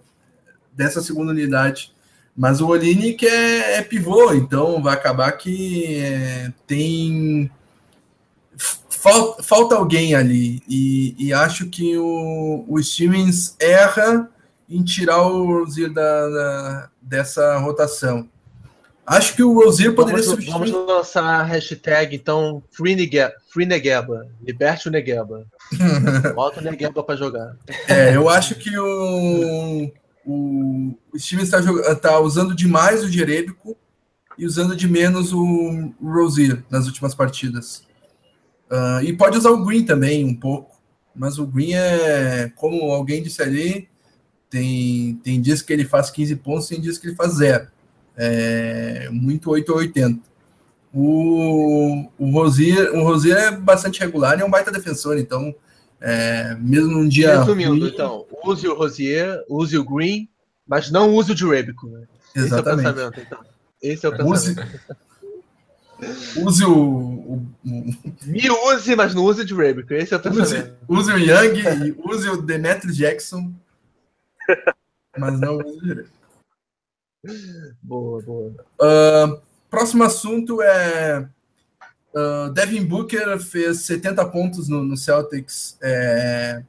Speaker 1: dessa segunda unidade. Mas o Olini que é, é, pivô, então vai acabar que é, tem falta, falta alguém ali. E, e acho que o, o Stevens erra em tirar o Rozier da, da, dessa rotação. Acho que o Rozier poderia
Speaker 2: vamos, substituir. Vamos lançar a hashtag, então, Free, Negeba, Free Negeba. Liberte o Negeba. *laughs* Bota o Negeba para jogar.
Speaker 1: É, eu acho que o, o, Stevens está tá usando demais o Jerebico e usando de menos o, Rozier nas últimas partidas. Uh, e pode usar o Green também um pouco, mas o Green é, como alguém disse ali, tem, tem dias que ele faz 15 pontos, tem dias que ele faz zero. É muito 8 ou 80. O, o, Rosier, o Rosier é bastante regular e é um baita defensor, então, é, mesmo num dia.
Speaker 2: Resumindo, ruim, então, use o Rosier, use o Green, mas não use o Jurebico. Né?
Speaker 1: Exatamente. Esse é o pensamento, então. Esse é o pensamento. Use, use o, o, o,
Speaker 2: Me use, mas não use o Jurebico. Esse é o pensamento.
Speaker 1: Use, use o Young, use o Demetrius Jackson, mas não use o Jurebico.
Speaker 2: Boa, boa.
Speaker 1: Uh, próximo assunto é. Uh, Devin Booker fez 70 pontos no, no Celtics é,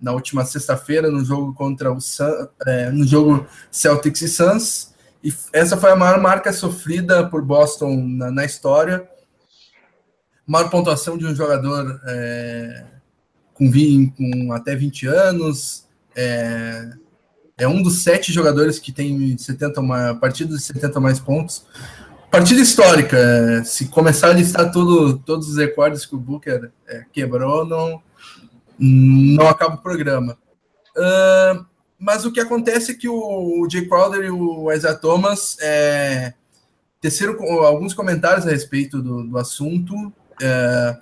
Speaker 1: na última sexta-feira no jogo contra o Sun, é, no jogo Celtics e Suns. E essa foi a maior marca sofrida por Boston na, na história. Maior pontuação de um jogador é, com, 20, com até 20 anos. É, é um dos sete jogadores que tem 70 mais, partidas de 70 mais pontos. Partida histórica, é, se começar a listar tudo, todos os recordes que o Booker é, quebrou, não, não acaba o programa. Uh, mas o que acontece é que o, o Jay Crowder e o Isaiah Thomas é, teceram alguns comentários a respeito do, do assunto. É,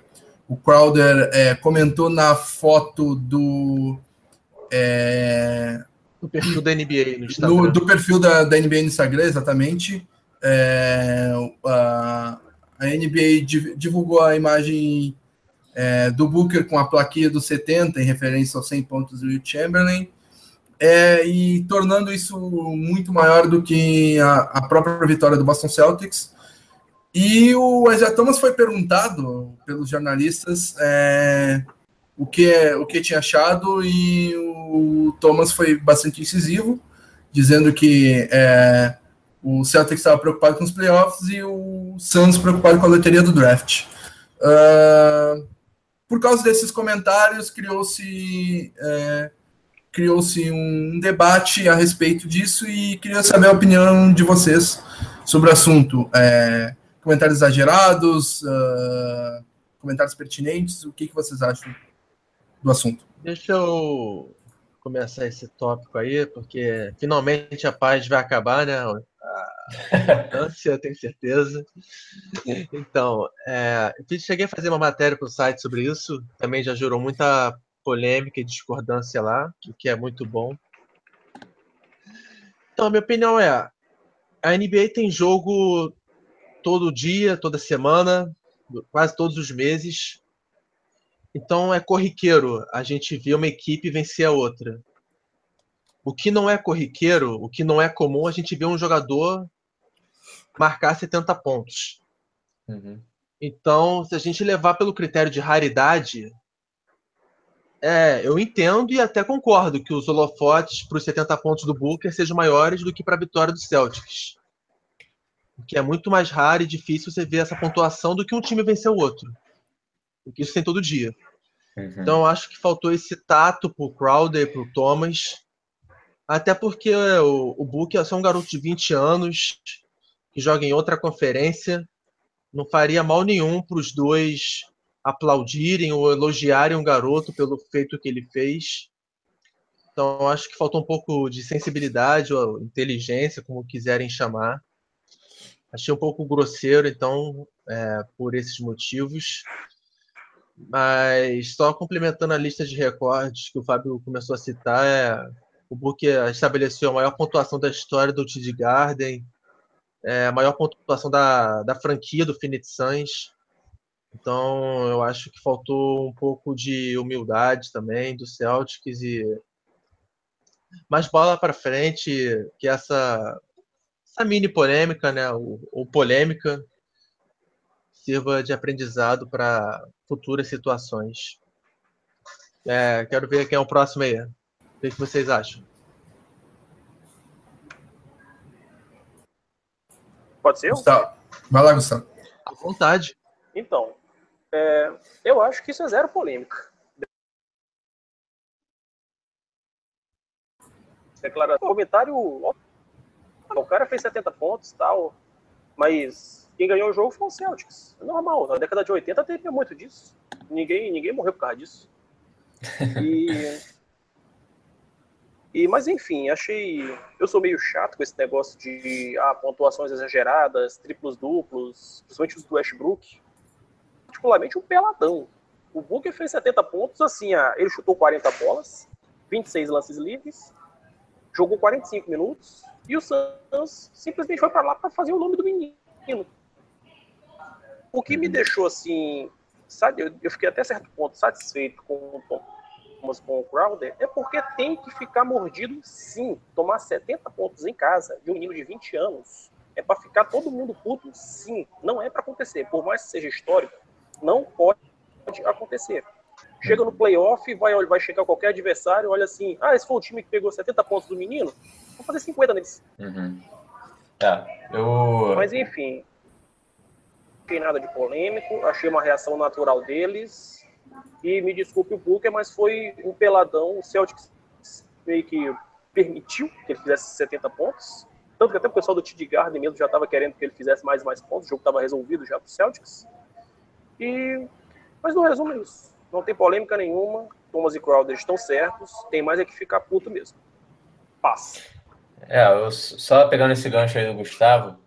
Speaker 1: o Crowder é, comentou na foto do. É,
Speaker 2: do perfil da NBA
Speaker 1: no Instagram. No, do perfil da, da NBA no Instagram, exatamente. É, a, a NBA divulgou a imagem é, do Booker com a plaquinha do 70, em referência aos 100 pontos do Chamberlain, é, e tornando isso muito maior do que a, a própria vitória do Boston Celtics. E o Isaiah Thomas foi perguntado pelos jornalistas é, o que, o que tinha achado e o Thomas foi bastante incisivo, dizendo que é, o Celtics estava preocupado com os playoffs e o Suns preocupado com a loteria do draft. Uh, por causa desses comentários, criou-se é, criou-se um debate a respeito disso e queria saber a opinião de vocês sobre o assunto. É, comentários exagerados, uh, comentários pertinentes, o que, que vocês acham do assunto?
Speaker 2: Deixa eu começar esse tópico aí, porque finalmente a paz vai acabar, né? A *laughs* ânsia, tenho certeza. Então, é, eu cheguei a fazer uma matéria para o site sobre isso, também já gerou muita polêmica e discordância lá, o que é muito bom. Então, a minha opinião é: a NBA tem jogo todo dia, toda semana, quase todos os meses. Então é corriqueiro a gente ver uma equipe vencer a outra. O que não é corriqueiro, o que não é comum, a gente ver um jogador marcar 70 pontos. Uhum. Então, se a gente levar pelo critério de raridade, é, eu entendo e até concordo que os holofotes para os 70 pontos do Booker sejam maiores do que para a vitória do Celtics. Que é muito mais raro e difícil você ver essa pontuação do que um time vencer o outro. Porque isso tem todo dia. Uhum. Então acho que faltou esse tato pro Crowder e pro Thomas. Até porque o, o Book é só um garoto de 20 anos que joga em outra conferência. Não faria mal nenhum para os dois aplaudirem ou elogiarem um garoto pelo feito que ele fez. Então, acho que faltou um pouco de sensibilidade ou inteligência, como quiserem chamar. Achei um pouco grosseiro, então, é, por esses motivos. Mas só complementando a lista de recordes que o Fábio começou a citar, é, o Book estabeleceu a maior pontuação da história do TD Garden, é, a maior pontuação da, da franquia do Phoenix Suns. Então, eu acho que faltou um pouco de humildade também do Celtics e mais bola para frente que essa essa mini polêmica, né, ou, polêmica sirva de aprendizado para futuras situações. É, quero ver quem é o próximo aí. O que, que vocês acham?
Speaker 4: Pode ser?
Speaker 1: Gustavo. Vai lá, Gustavo.
Speaker 2: À vontade.
Speaker 4: Então, é, eu acho que isso é zero polêmica. Declara... Comentário. O cara fez 70 pontos e tal, mas quem ganhou o jogo foi o Celtics. É normal. Na década de 80 teve muito disso. Ninguém, ninguém morreu por causa disso. *laughs* E e, mas enfim, achei. Eu sou meio chato com esse negócio de ah, pontuações exageradas, triplos duplos, principalmente os do Westbrook. Particularmente o Peladão. O Booker fez 70 pontos, assim, ah, ele chutou 40 bolas, 26 lances livres, jogou 45 minutos, e o Suns simplesmente foi para lá para fazer o nome do menino. O que me uhum. deixou assim, sabe, eu, fiquei até certo ponto satisfeito com o Com o Crowder é porque tem que ficar mordido sim. Tomar 70 pontos em casa de um menino de 20 anos é para ficar todo mundo puto sim. Não é para acontecer. Por mais que seja histórico, não pode acontecer. Chega no playoff, vai, vai chegar qualquer adversário, olha assim: ah, esse foi o time que pegou 70 pontos do menino, vou fazer 50 neles.
Speaker 3: Uhum. É, eu...
Speaker 4: Mas enfim, não tem nada de polêmico, achei uma reação natural deles e me desculpe o Booker, mas foi um peladão. O Celtics meio que permitiu que ele fizesse 70 pontos. Tanto que até o pessoal do Tid Garden mesmo já estava querendo que ele fizesse mais e mais pontos. O jogo estava resolvido já para o Celtics. E... Mas no resumo é isso. Não tem polêmica nenhuma. Thomas e Crowder estão certos. Tem mais é que ficar puto mesmo. Passa.
Speaker 3: É, eu, só pegando esse gancho aí do Gustavo,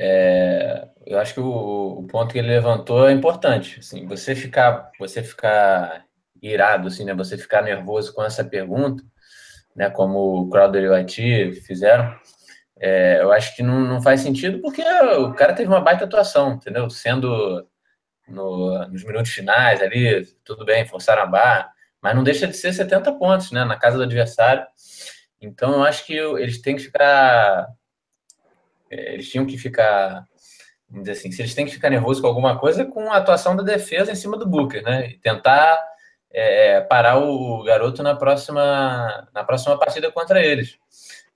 Speaker 3: é, eu acho que o, o, ponto que ele levantou é importante. Assim, você ficar, você ficar irado, assim, né? Você ficar nervoso com essa pergunta, né? Como o Crowder e o Ati fizeram. É, eu acho que não, não faz sentido porque o cara teve uma baita atuação, entendeu? Sendo no, nos minutos finais ali, tudo bem, forçaram a barra, mas não deixa de ser 70 pontos, né? Na casa do adversário. Então eu acho que eles têm que ficar eles tinham que ficar, vamos dizer assim, se eles têm que ficar nervosos com alguma coisa, com a atuação da defesa em cima do Booker, né? E tentar é, parar o garoto na próxima, na próxima partida contra eles.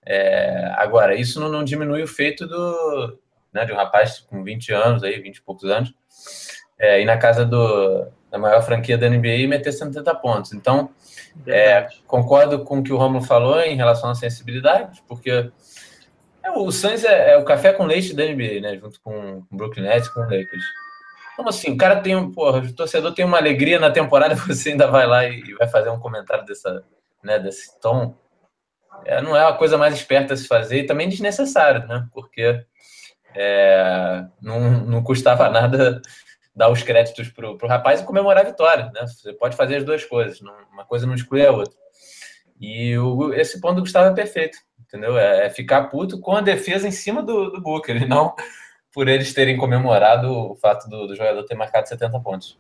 Speaker 3: É, agora, isso não, não, diminui o feito do, né, de um rapaz com 20 anos, aí, 20 e poucos anos, é, ir na casa do, da maior franquia da NBA e meter 130 pontos. Então, é, concordo com o que o Romulo falou em relação à sensibilidade, porque é, o Suns é, é, o café com leite da NBA, né? Junto com o Brooklyn Nets com o Lakers. Como assim? O cara tem um. Porra, o torcedor tem uma alegria na temporada, *laughs* você ainda vai lá e vai fazer um comentário dessa, né, desse tom. É, não é a coisa mais esperta a se fazer e também desnecessário, né? Porque é, não, não custava *laughs* nada dar os créditos pro, pro rapaz e comemorar a vitória, né? Você pode fazer as duas coisas, uma coisa não exclui a outra. E o, esse ponto do Gustavo é perfeito entendeu? É, é, ficar puto com a defesa em cima do, do Booker, e não por eles terem comemorado o fato do, do jogador ter marcado 70 pontos.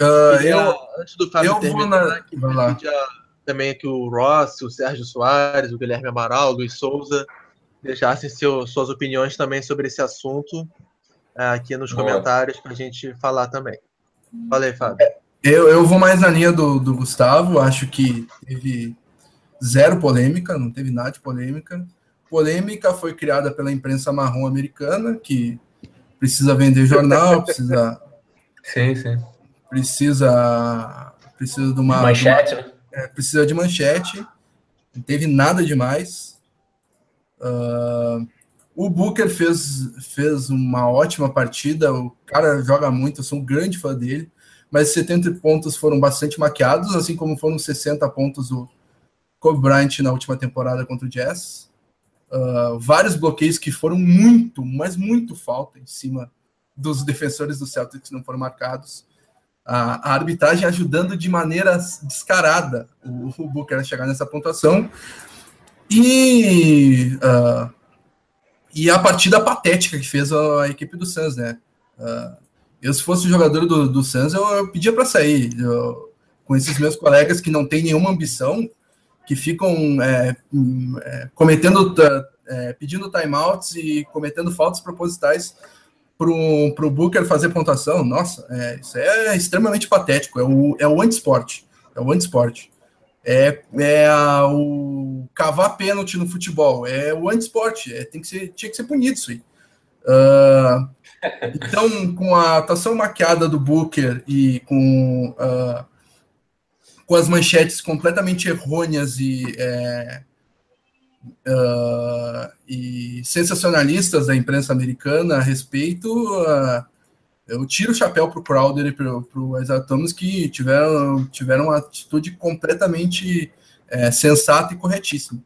Speaker 2: Uh, eu, antes do Fábio eu terminar, vou na... aqui, também que o Ross, o Sérgio Soares, o Guilherme Amaral, o Luiz Souza deixassem seu, suas opiniões também sobre esse assunto uh, aqui nos Boa. comentários para a gente falar também. Falei, Fábio.
Speaker 1: Eu, eu vou mais na linha do, do Gustavo, acho que teve zero polêmica, não teve nada de polêmica. Polêmica foi criada pela imprensa marrom americana, que precisa vender jornal, *laughs* precisa.
Speaker 3: Sim, sim.
Speaker 1: Precisa. Precisa de uma.
Speaker 3: Manchete,
Speaker 1: de uma, né? é, precisa de manchete. Não teve nada demais. Uh, o Booker fez, fez uma ótima partida. O cara joga muito, eu sou um grande fã dele. Mas 70 pontos foram bastante maquiados, assim como foram 60 pontos o, Kobe Bryant na última temporada contra o Jazz. Uh, vários bloqueios que foram muito, mas muito falta em cima dos defensores do Celtics não foram marcados. A, a arbitragem ajudando de maneira descarada o, o Booker a chegar nessa pontuação. E, uh, e a partida patética que fez a, a equipe do Suns, né? Uh, eu, se fosse jogador do, do Suns, eu, eu pedia para sair. Eu, com esses meus colegas que não têm nenhuma ambição, que ficam é, é, cometendo é, pedindo timeouts e cometendo faltas propositais para o Booker fazer pontuação. Nossa, é, isso é extremamente patético. É o, é o anti-esporte. É o anti-esporte. É, é a, o cavar pênalti no futebol. É o anti-esporte. É, tem que ser, tinha que ser punido isso aí. Uh, então, com a atuação maquiada do Booker e com, uh, com as manchetes completamente errôneas e, é, uh, e sensacionalistas da imprensa americana a respeito, eu tiro o chapéu para o Crowder e para o Isaiah Thomas, que tiveram, tiveram uma atitude completamente é, sensata e corretíssima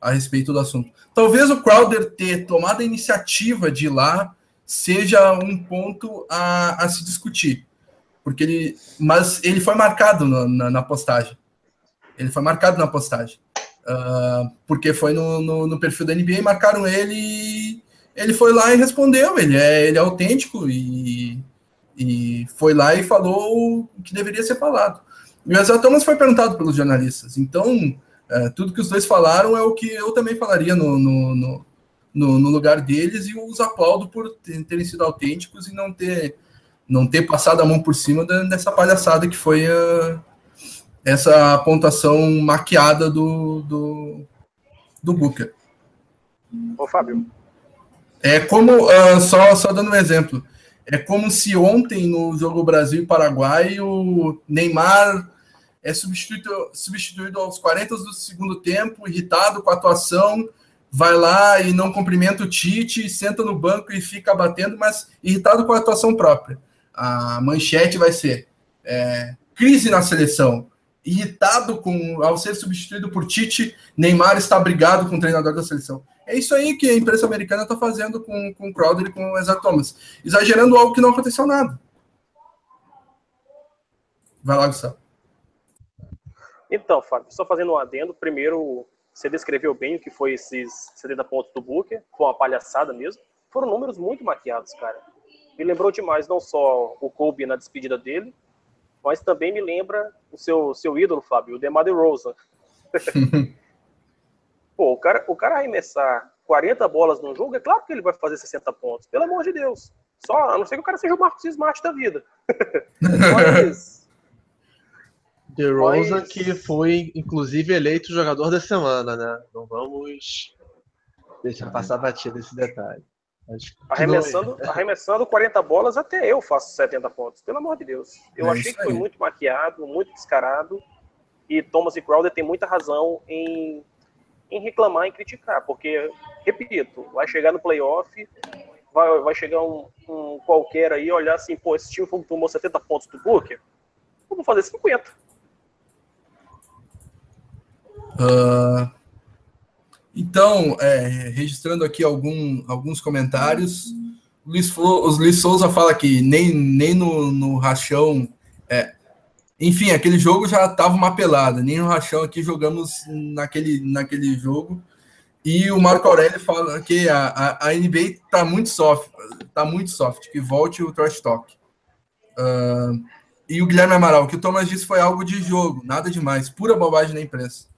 Speaker 1: a respeito do assunto. Talvez o Crowder ter tomado a iniciativa de ir lá seja um ponto a, a se discutir, porque ele, mas ele foi marcado no, na, na, postagem. Ele foi marcado na postagem, uh, porque foi no, no, no, perfil da NBA, marcaram ele, ele foi lá e respondeu. Ele é, ele é autêntico e, e foi lá e falou o que deveria ser falado. E o Isaiah Thomas foi perguntado pelos jornalistas. Então, uh, tudo que os dois falaram é o que eu também falaria no, no no, no lugar deles e os aplaudo por terem sido autênticos e não ter não ter passado a mão por cima dessa palhaçada que foi a, essa pontuação maquiada do, do, do Booker.
Speaker 4: Ô, Fábio.
Speaker 1: É como, uh, só, só dando um exemplo, é como se ontem no jogo Brasil e Paraguai o Neymar é substituído, substituído aos 40 do segundo tempo, irritado com a atuação, vai lá e não cumprimenta o Tite, senta no banco e fica batendo, mas irritado com a atuação própria. A manchete vai ser é, crise na seleção. Irritado com ao ser substituído por Tite, Neymar está brigado com o treinador da seleção. É isso aí que a imprensa americana está fazendo com, com o Crowder e com o Isaac Thomas, exagerando algo que não aconteceu nada. Vai lá, Gustavo.
Speaker 4: Então, Fábio, só fazendo um adendo, primeiro você descreveu bem o que foi esses 70 pontos do Booker, foi uma palhaçada mesmo. Foram números muito maquiados, cara. Me lembrou demais não só o Kobe na despedida dele, mas também me lembra o seu, seu ídolo, Fábio, o DeMar DeRozan. *laughs* Pô, o cara, o cara arremessar 40 bolas num jogo, é claro que ele vai fazer 60 pontos, pelo amor de Deus. Só, a não ser que o cara seja o Marcos Smart da vida. mas,
Speaker 2: The Rosa, Mas... que foi, inclusive, eleito jogador da semana, né? Não vamos deixar passar batida esse detalhe.
Speaker 4: Arremessando, arremessando 40 bolas, até eu faço 70 pontos, pelo amor de Deus. Eu é achei que foi muito maquiado, muito descarado. E Thomas e Crowder tem muita razão em, em reclamar e criticar, porque, repito, vai chegar no playoff, vai, vai chegar um, um qualquer aí olhar assim, pô, esse time tomou 70 pontos do Booker, vamos fazer 50.
Speaker 1: Uh, então, é, registrando aqui algum, alguns comentários, Luiz, o Luiz Souza fala que nem, nem no, no rachão. É, enfim, aquele jogo já estava uma pelada, nem no rachão aqui jogamos naquele, naquele jogo. E o Marco Aurélio fala que a, a, a NBA está muito soft, tá muito soft, que volte o trash talk. Uh, e o Guilherme Amaral, que o Thomas disse foi algo de jogo, nada demais, pura bobagem da imprensa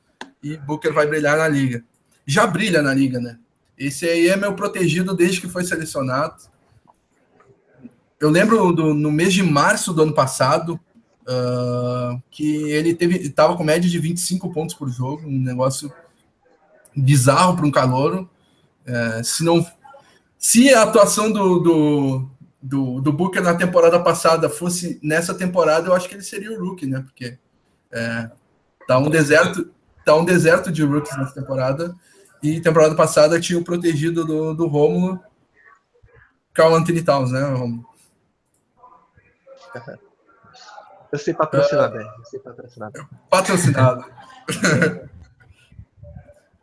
Speaker 1: e Booker vai brilhar na liga. Já brilha na liga, né? Esse aí é meu protegido desde que foi selecionado. Eu lembro do, no mês de março do ano passado uh, que ele teve estava com média de 25 pontos por jogo, um negócio bizarro para um calouro. Uh, se não se a atuação do, do, do, do, Booker na temporada passada fosse nessa temporada, eu acho que ele seria o rookie, né? Porque é, tá um deserto tá um deserto de rookies nessa temporada. E temporada passada tinha o protegido do, do Rômulo, Carl Anthony Towns, né, Rômulo?
Speaker 2: Eu sei patrocinar uh, bem. Eu sei patrocinar bem.
Speaker 1: Patrocinado.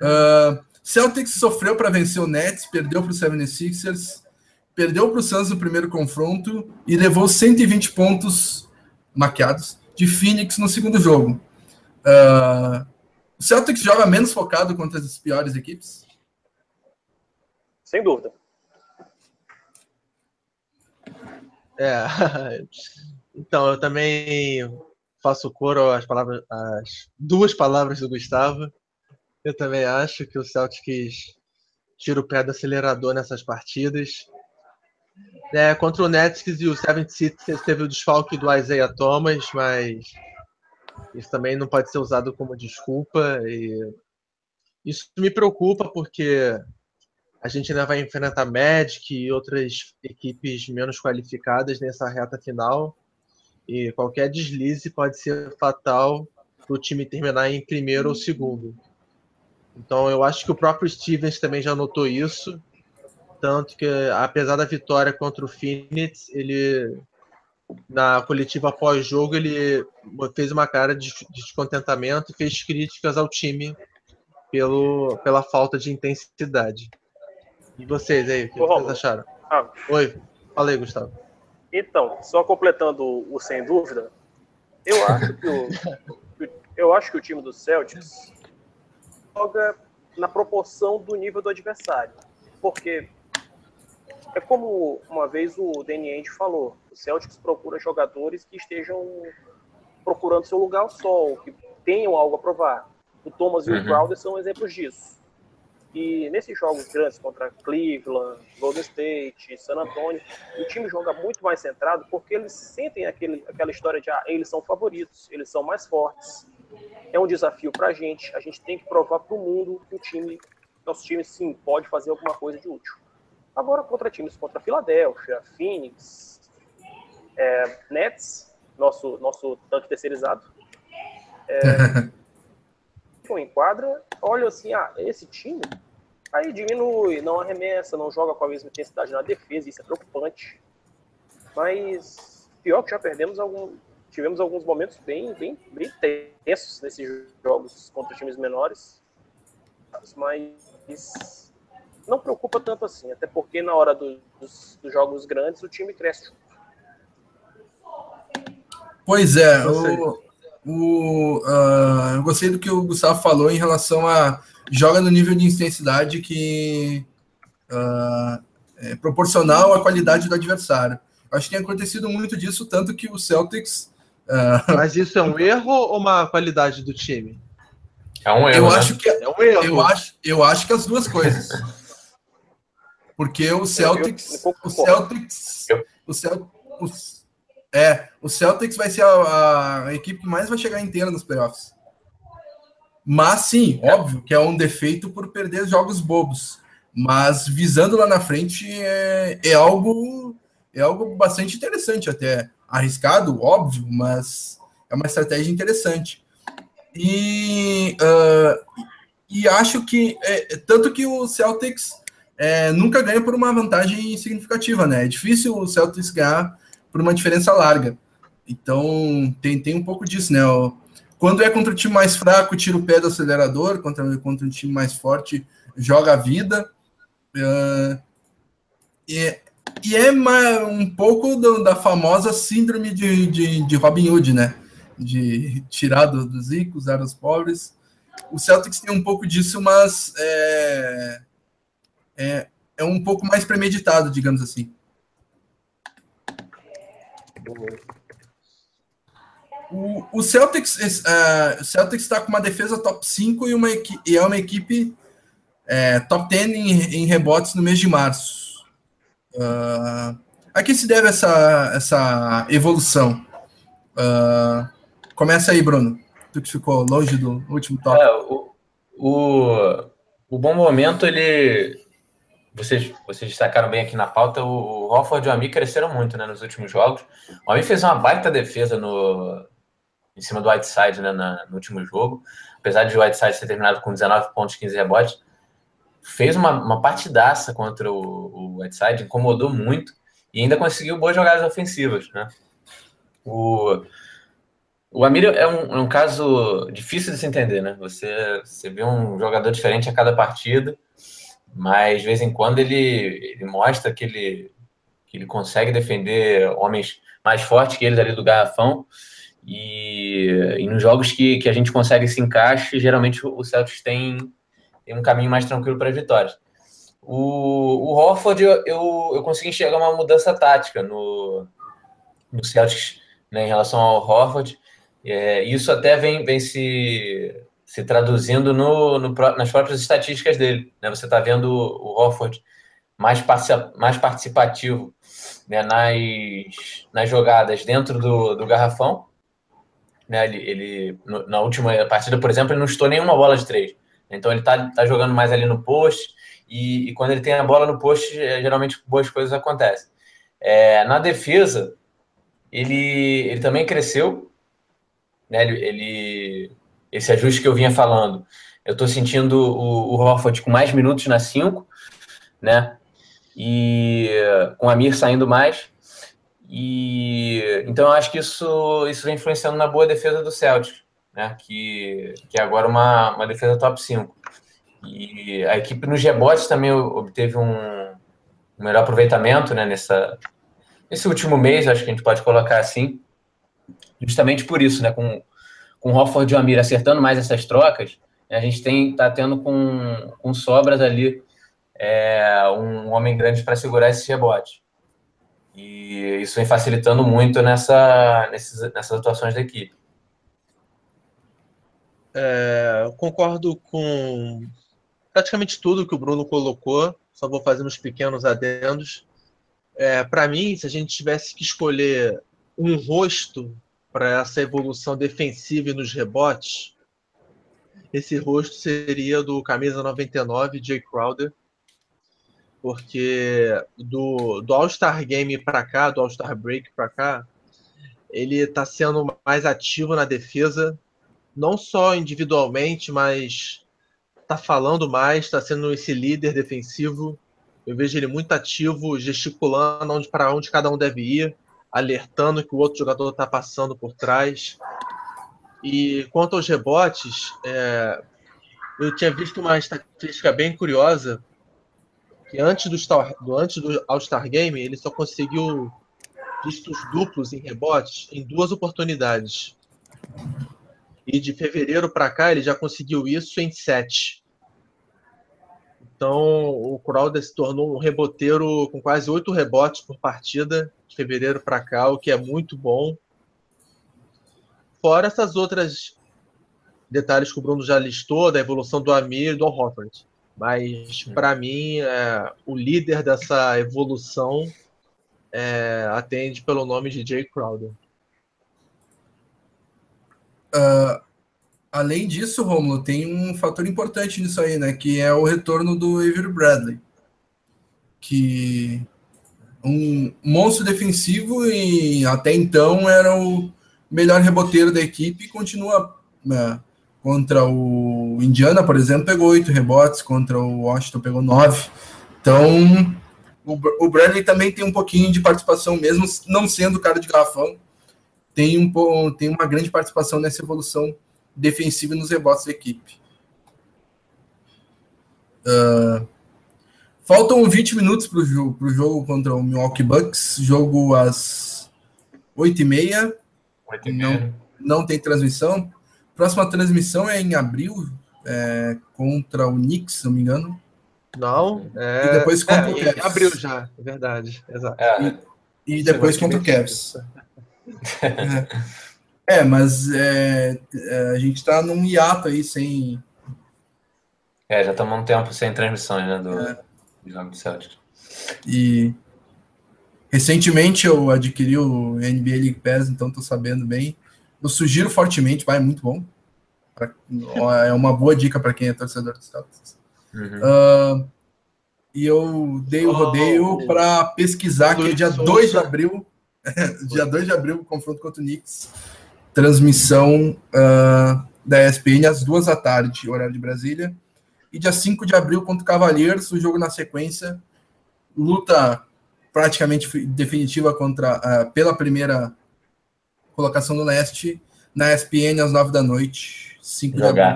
Speaker 1: uh, *laughs* Celtics sofreu para vencer o Nets, perdeu para o 76ers, perdeu para o Suns no primeiro confronto e levou 120 pontos maquiados de Phoenix no segundo jogo. Uh, o Celtics joga menos focado contra as piores equipes?
Speaker 4: Sem dúvida.
Speaker 2: É. *laughs* Então, eu também faço coro às palavras, às duas palavras do Gustavo. Eu também acho que o Celtics tira o pé do acelerador nessas partidas. É, contra o Nets e o 76ers teve o desfalque do Isaiah Thomas, mas isso também não pode ser usado como desculpa. E isso me preocupa porque a gente ainda vai enfrentar Magic e outras equipes menos qualificadas nessa reta final. E qualquer deslize pode ser fatal para o time terminar em primeiro ou segundo. Então eu acho que o próprio Stevens também já notou isso. Tanto que, apesar da vitória contra o Phoenix, ele na coletiva pós-jogo ele fez uma cara de descontentamento e fez críticas ao time pelo, pela falta de intensidade. E vocês aí, o que Ô, vocês acharam? Ah. Oi, falei, Gustavo.
Speaker 4: Então, só completando o sem dúvida, eu acho que o, eu acho que o time do Celtics joga na proporção do nível do adversário. Porque é como uma vez o Danny Ainge falou, Celtics procura jogadores que estejam procurando seu lugar ao sol, que tenham algo a provar. O Thomas uhum. e o uhum. Crowder são exemplos disso. E nesses jogos grandes contra Cleveland, Golden State, San Antonio, o time joga muito mais centrado porque eles sentem aquele, aquela história de ah, eles são favoritos, eles são mais fortes. É um desafio para a gente. A gente tem que provar para o mundo que o time, nosso time, sim, pode fazer alguma coisa de útil. Agora, contra times contra Filadélfia, Phoenix, é, Nets, nosso, nosso tanque terceirizado, é, *laughs* em quadra, olha assim, ah, esse time, aí diminui, não arremessa, não joga com a mesma intensidade na defesa, isso é preocupante. Mas pior que já perdemos algum, tivemos alguns momentos bem, bem, bem tensos nesses jogos contra times menores, mas não preocupa tanto assim, até porque na hora do, dos, dos, jogos grandes o time cresce.
Speaker 1: Pois é, o, o, uh, eu gostei do que o Gustavo falou em relação a joga no nível de intensidade que uh, é proporcional à qualidade do adversário. Acho que tem acontecido muito disso, tanto que o Celtics.
Speaker 2: Uh, *laughs* Mas isso é um erro ou uma qualidade do time?
Speaker 1: É um erro. Eu né? acho que é um erro. Eu acho, eu acho que as duas coisas. Porque o Celtics, eu, eu, o Celtics, o Celtics, é, o Celtics vai ser a, a, equipe que mais vai chegar inteira nos playoffs. Mas sim, é. óbvio que é um defeito por perder jogos bobos. Mas visando lá na frente é, é algo é algo bastante interessante até. Arriscado, óbvio, mas é uma estratégia interessante. E, uh, e acho que é, tanto que o Celtics é, nunca ganha por uma vantagem significativa, né? É difícil o Celtics ganhar por uma diferença larga. Então, tem, tem um pouco disso, né? Quando é contra o time mais fraco, tira o pé do acelerador, contra, contra o time mais forte, joga a vida. Uh, e, e é um pouco do, da famosa síndrome de, de, de, Robin Hood, né? De tirar do, dos ricos, dar aos pobres. O Celtics tem um pouco disso, mas é, é, é um pouco mais premeditado, digamos assim. O, o Celtics uh, Celtics está com uma defesa top 5 e, uma, e é uma equipe é, top 10 em, em, rebotes no mês de março. Uh, a que se deve essa, essa evolução? Uh, começa aí, Bruno. Tu que ficou longe do último top. É,
Speaker 3: o, o, o bom momento ele vocês, vocês destacaram bem aqui na pauta, o, Hofford e o Ami cresceram muito né, nos últimos jogos. O Ami fez uma baita defesa no, em cima do Whiteside né, na, no último jogo. Apesar de o Whiteside ter terminado com 19 pontos, 15 rebotes, fez uma, uma partidaça contra o, o Whiteside, incomodou muito e ainda conseguiu boas jogadas ofensivas. Né? O, o Amir é um, é um caso difícil de se entender, né? Você, você vê um jogador diferente a cada partida mas de vez em quando ele, ele mostra que ele, que ele consegue defender homens mais fortes que eles ali do garrafão. E, e nos jogos que, que a gente consegue se encaixe, geralmente o Celtics tem, tem um caminho mais tranquilo para as vitórias. O, o Horford, eu, eu, eu, consegui enxergar uma mudança tática no, no Celtics né, em relação ao Horford. É, isso até vem, vem se se traduzindo no, no, nas próprias estatísticas dele. Né? Você está vendo o Horford mais, mais participativo né? nas, nas jogadas dentro do, do garrafão. Né? Ele, ele, na última partida, por exemplo, ele não estou nenhuma bola de três. Então ele está tá jogando mais ali no post, e, e, quando ele tem a bola no post, é, geralmente boas coisas acontecem. É, na defesa, ele, ele também cresceu, né? Ele, ele, esse ajuste que eu vinha falando, eu estou sentindo o, o Horford com mais minutos na 5, né? E com o Amir saindo mais. E então eu acho que isso, isso vem influenciando na boa defesa do Celtic, né? Que, que é agora uma, uma defesa top 5. E a equipe nos rebotes também obteve um, um melhor aproveitamento né, nessa, nesse último mês, acho que a gente pode colocar assim. Justamente por isso, né? Com, com Hofford e o Amir acertando mais essas trocas, né, a gente tem tá tendo com, com sobras ali é, um homem grande para segurar esse rebote. E isso vem facilitando muito nessa, nesses, nessas atuações da equipe.
Speaker 2: É, concordo com praticamente tudo que o Bruno colocou, só vou fazer uns pequenos adendos. É, para mim, se a gente tivesse que escolher um rosto para essa evolução defensiva e nos rebotes, esse rosto seria do camisa 99, Jay Crowder, porque do, do All-Star Game para cá, do All-Star Break para cá, ele está sendo mais ativo na defesa, não só individualmente, mas tá falando mais, está sendo esse líder defensivo. Eu vejo ele muito ativo, gesticulando para onde cada um deve ir, alertando que o outro jogador está passando por trás. E quanto aos rebotes, é, eu tinha visto uma estatística bem curiosa que antes do, Star, do, antes do All-Star Game ele só conseguiu dígitos duplos em rebotes em duas oportunidades. E de fevereiro para cá ele já conseguiu isso em sete. Então o Crowder se tornou um reboteiro com quase oito rebotes por partida de fevereiro para cá, o que é muito bom. Fora essas outras detalhes que o Bruno já listou, da evolução do Amir e do Horford. Mas, para mim, é, o líder dessa evolução é, atende pelo nome de Jay Crowder.
Speaker 1: Uh, além disso, Romulo, tem um fator importante nisso aí, né? Que é o retorno do Avery Bradley. Que um monstro defensivo e até então era o melhor reboteiro da equipe e continua né, contra o Indiana, por exemplo, pegou oito rebotes, contra o Washington pegou nove. Então, o Bradley também tem um pouquinho de participação, mesmo não sendo cara de garrafão, tem, um, tem uma grande participação nessa evolução defensiva nos rebotes da equipe. Uh, faltam 20 minutos para o jogo, jogo contra o Milwaukee Bucks, jogo às 8h30. Não, não tem transmissão. Próxima transmissão é em abril, é, contra o Knicks, se não me engano.
Speaker 2: Não,
Speaker 1: é... E depois contra é, o Cavs.
Speaker 2: Abril já, é verdade. Exato.
Speaker 1: É. E, e depois contra o Cavs. É. mas é, é, a gente está num hiato aí sem.
Speaker 3: É, já estamos um tempo sem transmissões, né? Do, é. do jogo do Celtics.
Speaker 1: E recentemente eu adquiri o NBA League Pass, então estou sabendo bem. Eu sugiro fortemente, vai, é muito bom. Pra, é uma boa dica para quem é torcedor do Celtics. Uhum. Uh, e eu dei o rodeio oh, para pesquisar, que é dia 2 *laughs* de abril dia 2 de abril, confronto contra o Knicks. Transmissão uh, da ESPN às duas da tarde, horário de Brasília. E dia 5 de abril contra o Cavaliers, o jogo na sequência. Luta praticamente definitiva contra uh, pela primeira colocação no leste na ESPN às 9 da noite. 5 de abril.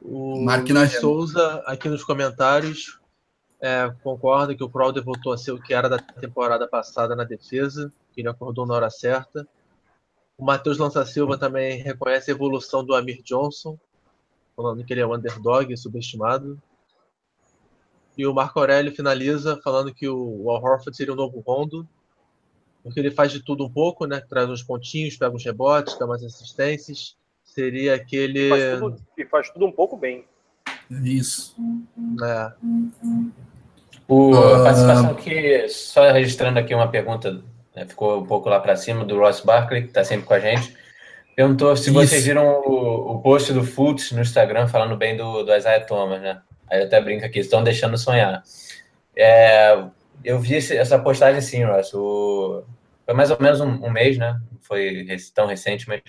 Speaker 2: O Mark Souza aqui nos comentários é, concorda que o Crowder voltou a ser o que era da temporada passada na defesa, que ele acordou na hora certa. O Matheus Lança Silva também reconhece a evolução do Amir Johnson, falando que ele é um underdog subestimado. E o Marco Aurélio finaliza falando que o Al Horford seria o novo Rondo, porque ele faz de tudo um pouco, né? Traz uns pontinhos, pega uns rebotes, dá umas assistências. Seria aquele.
Speaker 4: E faz tudo, e faz tudo um pouco bem.
Speaker 1: Isso.
Speaker 2: É.
Speaker 3: O, a
Speaker 1: Ah.
Speaker 3: participação aqui, só registrando aqui uma pergunta, né, ficou um pouco lá para cima, do Ross Barkley, que está sempre com a gente. Perguntou se
Speaker 1: Isso.
Speaker 3: vocês viram o, o post do Fultz no Instagram falando bem do, do Isaiah Thomas, né? Aí ele até brinca aqui, estão deixando sonhar. É, eu vi essa postagem sim, Ross. O, foi mais ou menos um, um mês, né? Foi tão recente, mas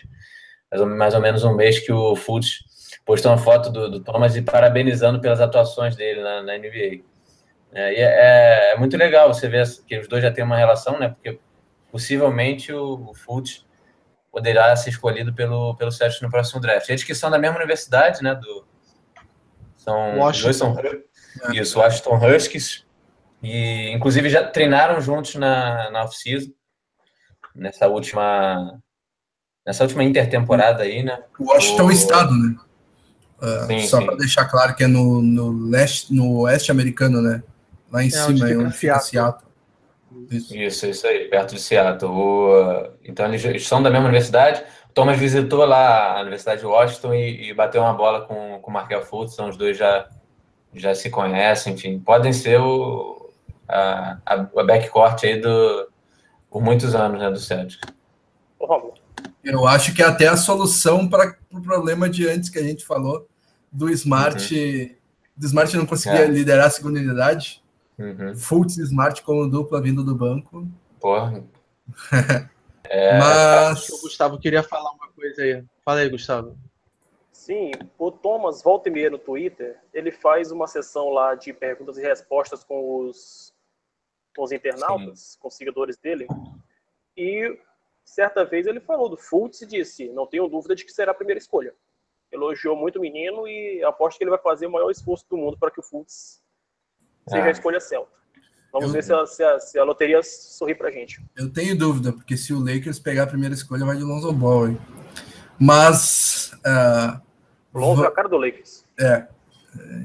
Speaker 3: mais ou, menos um mês que o Fultz postou uma foto do, do Thomas e parabenizando pelas atuações dele na, na NBA. É, e é, é muito legal você ver que os dois já têm uma relação, né? Porque possivelmente o, o Fultz poderá ser escolhido pelo, pelo Celtics no próximo draft. Eles que são da mesma universidade, né? Do, são, os dois são isso, Washington Huskies. E inclusive já treinaram juntos na, na off-season, nessa última nessa última intertemporada aí, né?
Speaker 1: O Washington
Speaker 3: O-
Speaker 1: Estado, né? Ah,
Speaker 3: Sim,
Speaker 1: só para deixar claro que é no, no, leste, no oeste americano, né? Lá em
Speaker 2: É, onde
Speaker 1: cima, é
Speaker 2: fica
Speaker 1: onde fica
Speaker 2: Seattle.
Speaker 1: Isso.
Speaker 3: Isso, isso aí, perto de Seattle. O, então eles eles são da mesma universidade. O Thomas visitou lá a Universidade de Washington e, e bateu uma bola com, com o Markel Fultz, então os dois já, já se conhecem, enfim, podem ser o, a, a, a backcourt aí do, por muitos anos, né, do Celtics.
Speaker 4: Romulo,
Speaker 1: Eu acho que é até a solução para o pro problema de antes que a gente falou do Smart. Do Smart não conseguia
Speaker 3: É.
Speaker 1: liderar a segunda unidade.
Speaker 3: Uhum.
Speaker 1: Fultz Smart como dupla vindo do banco.
Speaker 3: Porra, *laughs*
Speaker 2: Acho que o
Speaker 1: Mas
Speaker 2: Gustavo queria falar uma coisa aí. Fala aí, Gustavo.
Speaker 4: Sim, o Thomas, volta e meia no Twitter, ele faz uma sessão lá de perguntas e respostas com os, com os internautas, com os seguidores dele. E certa vez ele falou do Fultz e disse: Não tenho dúvida de que será a primeira escolha. Elogiou muito o menino e aposto que ele vai fazer o maior esforço do mundo para que o Fultz seja
Speaker 3: Ah.
Speaker 4: a escolha certa. Vamos
Speaker 1: Eu-
Speaker 4: ver se a, se, a, se a loteria sorri pra gente.
Speaker 1: eu tenho dúvida, porque se o Lakers pegar a primeira escolha, vai de Lonzo Ball. hein? Mas.
Speaker 4: O Lonzo é a cara do Lakers.
Speaker 1: é.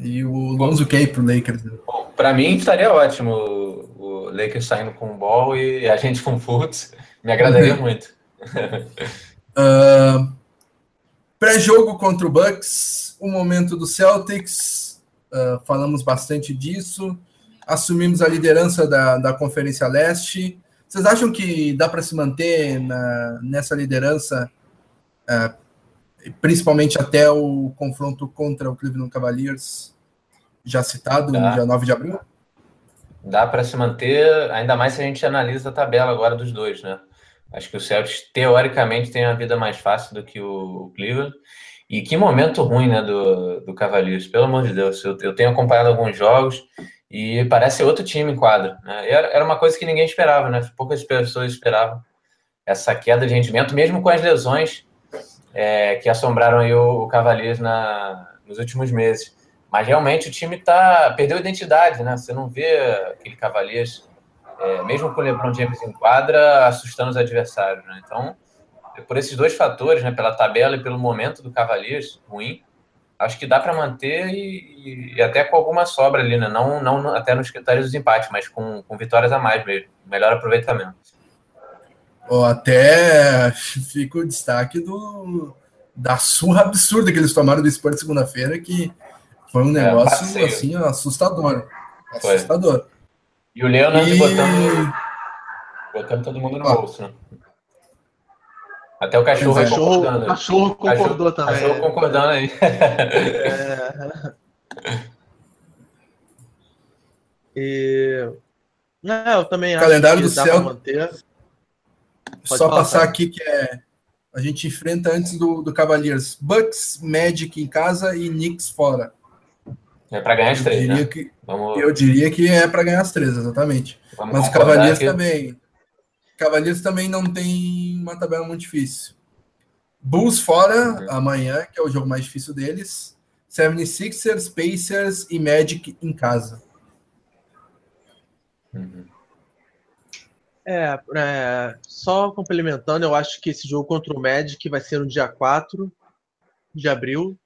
Speaker 1: E o Lonzo quer ir pro Lakers. né?
Speaker 3: Bom, pra mim estaria ótimo o, o Lakers saindo com o ball e a gente com o Fultz. Me agradaria muito. *laughs*
Speaker 1: Ah, Pré-jogo contra o Bucks, o momento do Celtics, ah, falamos bastante disso. Assumimos a liderança da, da Conferência Leste. Vocês acham que dá para se manter na- nessa liderança, ah, principalmente até o confronto contra o Cleveland Cavaliers, já citado, no
Speaker 3: Dá.
Speaker 1: dia 9 de abril?
Speaker 3: Dá para se manter, ainda mais se a gente analisa a tabela agora dos dois, né? Acho que o Celtics, teoricamente, tem uma vida mais fácil do que o Cleveland. E que momento ruim, né, do, do Cavaliers, pelo amor de Deus. Eu, eu tenho acompanhado alguns jogos e parece outro time em quadra. Né? Era, era uma coisa que ninguém esperava, né? Poucas pessoas esperavam essa queda de rendimento, mesmo com as lesões é, que assombraram aí o, o Cavaliers na, nos últimos meses. Mas realmente o time tá, perdeu a identidade, né? Você não vê aquele Cavaliers, é, mesmo com o LeBron James em quadra, assustando os adversários, né? Então, por esses dois fatores, né? Pela tabela e pelo momento do Cavaliers ruim, acho que dá para manter e, e até com alguma sobra ali, né? Não, não até nos critérios dos empates, mas com, com vitórias a mais mesmo, melhor aproveitamento.
Speaker 1: Ou até fica o destaque do, da surra absurda que eles tomaram do Spurs segunda-feira, que foi um negócio
Speaker 3: passeio.
Speaker 1: assim assustador.
Speaker 3: Foi.
Speaker 1: Assustador.
Speaker 3: E o Leonard
Speaker 1: E-
Speaker 3: botando, botando todo mundo no
Speaker 1: Ó.
Speaker 3: bolso, né? Até o cachorro
Speaker 1: é.
Speaker 2: Cachorro,
Speaker 3: concordando.
Speaker 2: cachorro concordou também.
Speaker 3: Cachorro concordando aí. *laughs*
Speaker 2: É. E... É, eu também acho
Speaker 1: Calendário
Speaker 2: que
Speaker 1: do
Speaker 2: dá
Speaker 1: céu.
Speaker 2: manter. Pode
Speaker 1: Só
Speaker 2: falar,
Speaker 1: passar
Speaker 2: cara.
Speaker 1: aqui que é a gente enfrenta antes do, do Cavaliers Bucks, Magic em casa e Knicks fora.
Speaker 3: É para ganhar as
Speaker 1: Eu
Speaker 3: três,
Speaker 1: diria,
Speaker 3: né?
Speaker 1: que,
Speaker 3: Vamos,
Speaker 1: eu diria que é para ganhar as três, exatamente.
Speaker 3: vamos
Speaker 1: Mas o Cavaliers
Speaker 3: que-
Speaker 1: também. Cavaliers também não tem uma tabela muito difícil. Bulls fora
Speaker 3: Uhum.
Speaker 1: amanhã, que é o jogo mais difícil deles. 76ers, Pacers e Magic em casa.
Speaker 3: Uhum.
Speaker 2: É, é, só complementando, eu acho que esse jogo contra o Magic vai ser no dia 4 de abril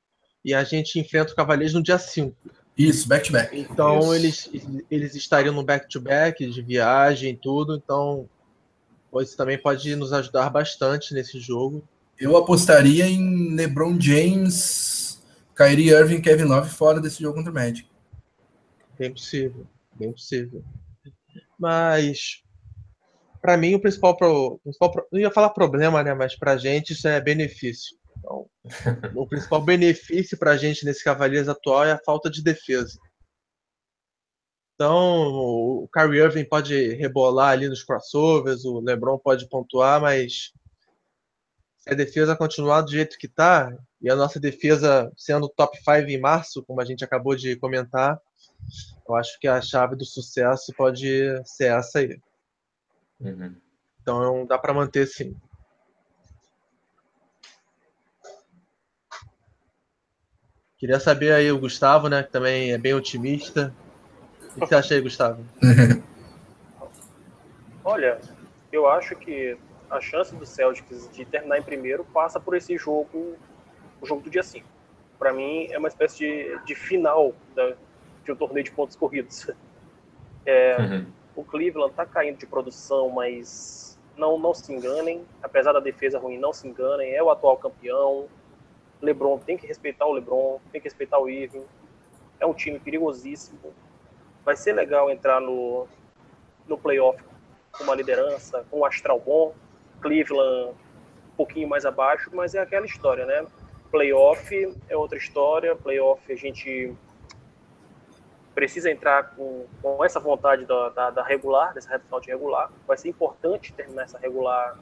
Speaker 2: e a gente enfrenta o Cavaliers no dia 5.
Speaker 1: Isso, back-to-back.
Speaker 2: Então
Speaker 3: Isso.
Speaker 2: eles, eles estariam no back-to-back de viagem e tudo, então isso também pode nos ajudar bastante nesse jogo.
Speaker 1: eu apostaria em LeBron James, Kyrie Irving, Kevin Love fora desse jogo contra o Magic.
Speaker 2: Bem possível, bem possível. Mas para mim o principal, pro, principal pro, não ia falar problema, né, mas pra gente isso é benefício. Então, *laughs* o principal benefício pra gente nesse Cavaliers atual é a falta de defesa. Então, o Kyrie Irving pode rebolar ali nos crossovers, o LeBron pode pontuar, mas se a defesa continuar do jeito que está, e a nossa defesa sendo top 5 em março, como a gente acabou de comentar, eu acho que a chave do sucesso pode ser essa aí. Uhum. Então dá para manter sim. Queria saber aí o Gustavo, né, que também é bem otimista. O que você acha aí, Gustavo? *laughs*
Speaker 4: Olha, eu acho que a chance do Celtics de terminar em primeiro passa por esse jogo, o jogo do dia 5. Para mim, é uma espécie de, de final da, de um torneio de pontos corridos. É, uhum. O Cleveland está caindo de produção, mas não, não se enganem. Apesar da defesa ruim, não se enganem. É o atual campeão. LeBron tem que respeitar o LeBron, tem que respeitar o Irving. É um time perigosíssimo vai ser legal entrar no, no playoff com uma liderança, com um astral bom. Cleveland um pouquinho mais abaixo, mas é aquela história, né? Playoff é outra história. Playoff a gente precisa entrar com, com essa vontade da, da, da regular, dessa reta final de regular. Vai ser importante terminar essa regular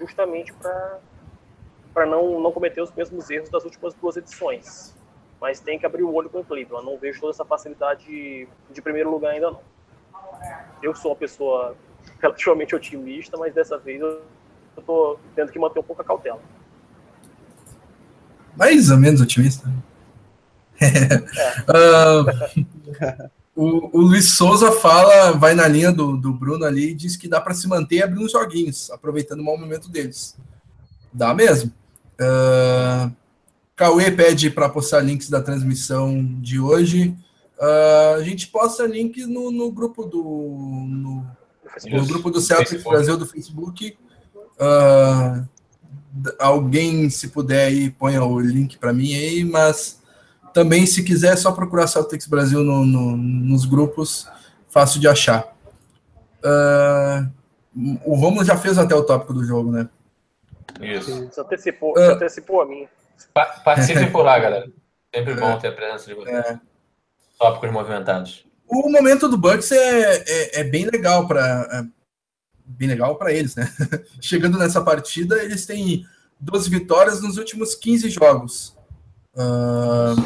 Speaker 4: justamente para não, não cometer os mesmos erros das últimas duas edições mas tem que abrir o olho com o Cleveland. Não vejo toda essa facilidade de, de primeiro lugar ainda não. Eu sou uma pessoa *laughs* relativamente otimista, mas dessa vez eu estou tendo que manter um pouco a cautela.
Speaker 1: Mais ou menos otimista. *laughs* É. uh, o, o, Luiz Souza fala, vai na linha do, do Bruno ali e diz que dá para se manter abrindo joguinhos, aproveitando o mau momento deles. Dá mesmo. Uh, Cauê pede para postar links da transmissão de hoje. Uh, a gente posta link no, no grupo do no, no grupo do Celtic Brasil do Facebook. Uh, alguém, se puder aí, ponha o link para mim aí, mas também, se quiser, é só procurar Celtics Brasil no, no, nos grupos, fácil de achar. Uh, o Romulo já fez até o tópico do jogo, né?
Speaker 4: Isso. Você antecipou, uh, antecipou a mim.
Speaker 3: Participem por lá, *laughs* galera. Sempre bom ter a presença de vocês. É. Tópicos movimentados.
Speaker 1: O momento do Bucks é, é, é bem legal para é bem legal para eles, né? *laughs* Chegando nessa partida, eles têm 12 vitórias nos últimos 15 jogos. O uh,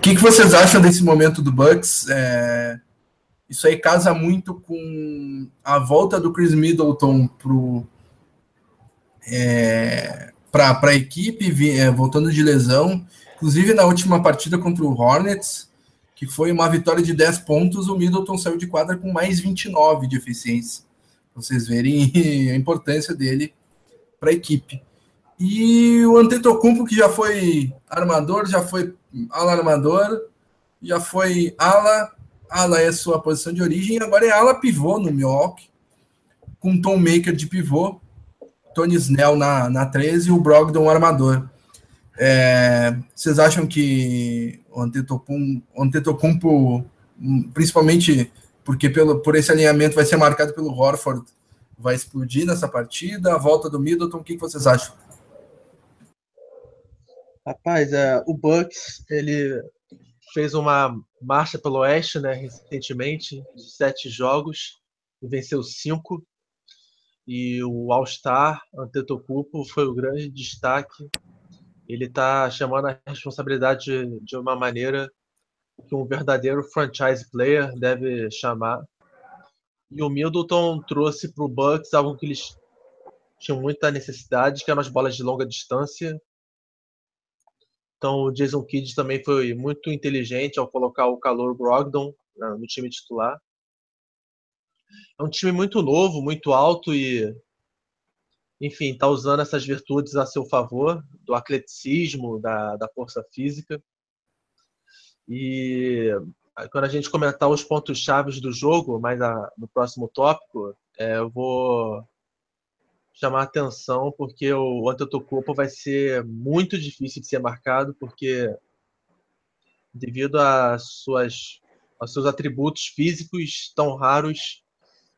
Speaker 1: que, que vocês acham desse momento do Bucks? É, isso aí casa muito com a volta do Chris Middleton pro é, para a equipe, é, voltando de lesão. Inclusive, na última partida contra o Hornets, que foi uma vitória de 10 pontos, o Middleton saiu de quadra com mais 29 de eficiência. Vocês verem *laughs* a importância dele para a equipe. E o Antetokounmpo, que já foi armador, já foi ala-armador, já foi ala, ala é sua posição de origem, agora é ala pivô no Milwaukee, com Tom Maker de pivô. Tony Snell na, na 13 e o Brogdon armador. É, vocês acham que o Antetokounmpo, principalmente porque pelo, por esse alinhamento vai ser marcado pelo Horford, vai explodir nessa partida? A volta do Middleton, o que, que vocês acham?
Speaker 2: Rapaz, é, o Bucks ele fez uma marcha pelo Oeste, né, recentemente, de sete jogos, e venceu cinco. E o All-Star Antetokounmpo foi o grande destaque. Ele está chamando a responsabilidade de, de uma maneira que um verdadeiro franchise player deve chamar. E o Middleton trouxe para o Bucks algo que eles tinham muita necessidade, que eram as bolas de longa distância. Então o Jason Kidd também foi muito inteligente ao colocar o calor Brogdon né, no time titular é um time muito novo, muito alto e, enfim, está usando essas virtudes a seu favor, do atleticismo, da, da força física. E quando a gente comentar os pontos chaves do jogo, mais a, no próximo tópico, é, eu vou chamar atenção, porque o Antetokounmpo vai ser muito difícil de ser marcado, porque devido às suas, aos seus atributos físicos tão raros,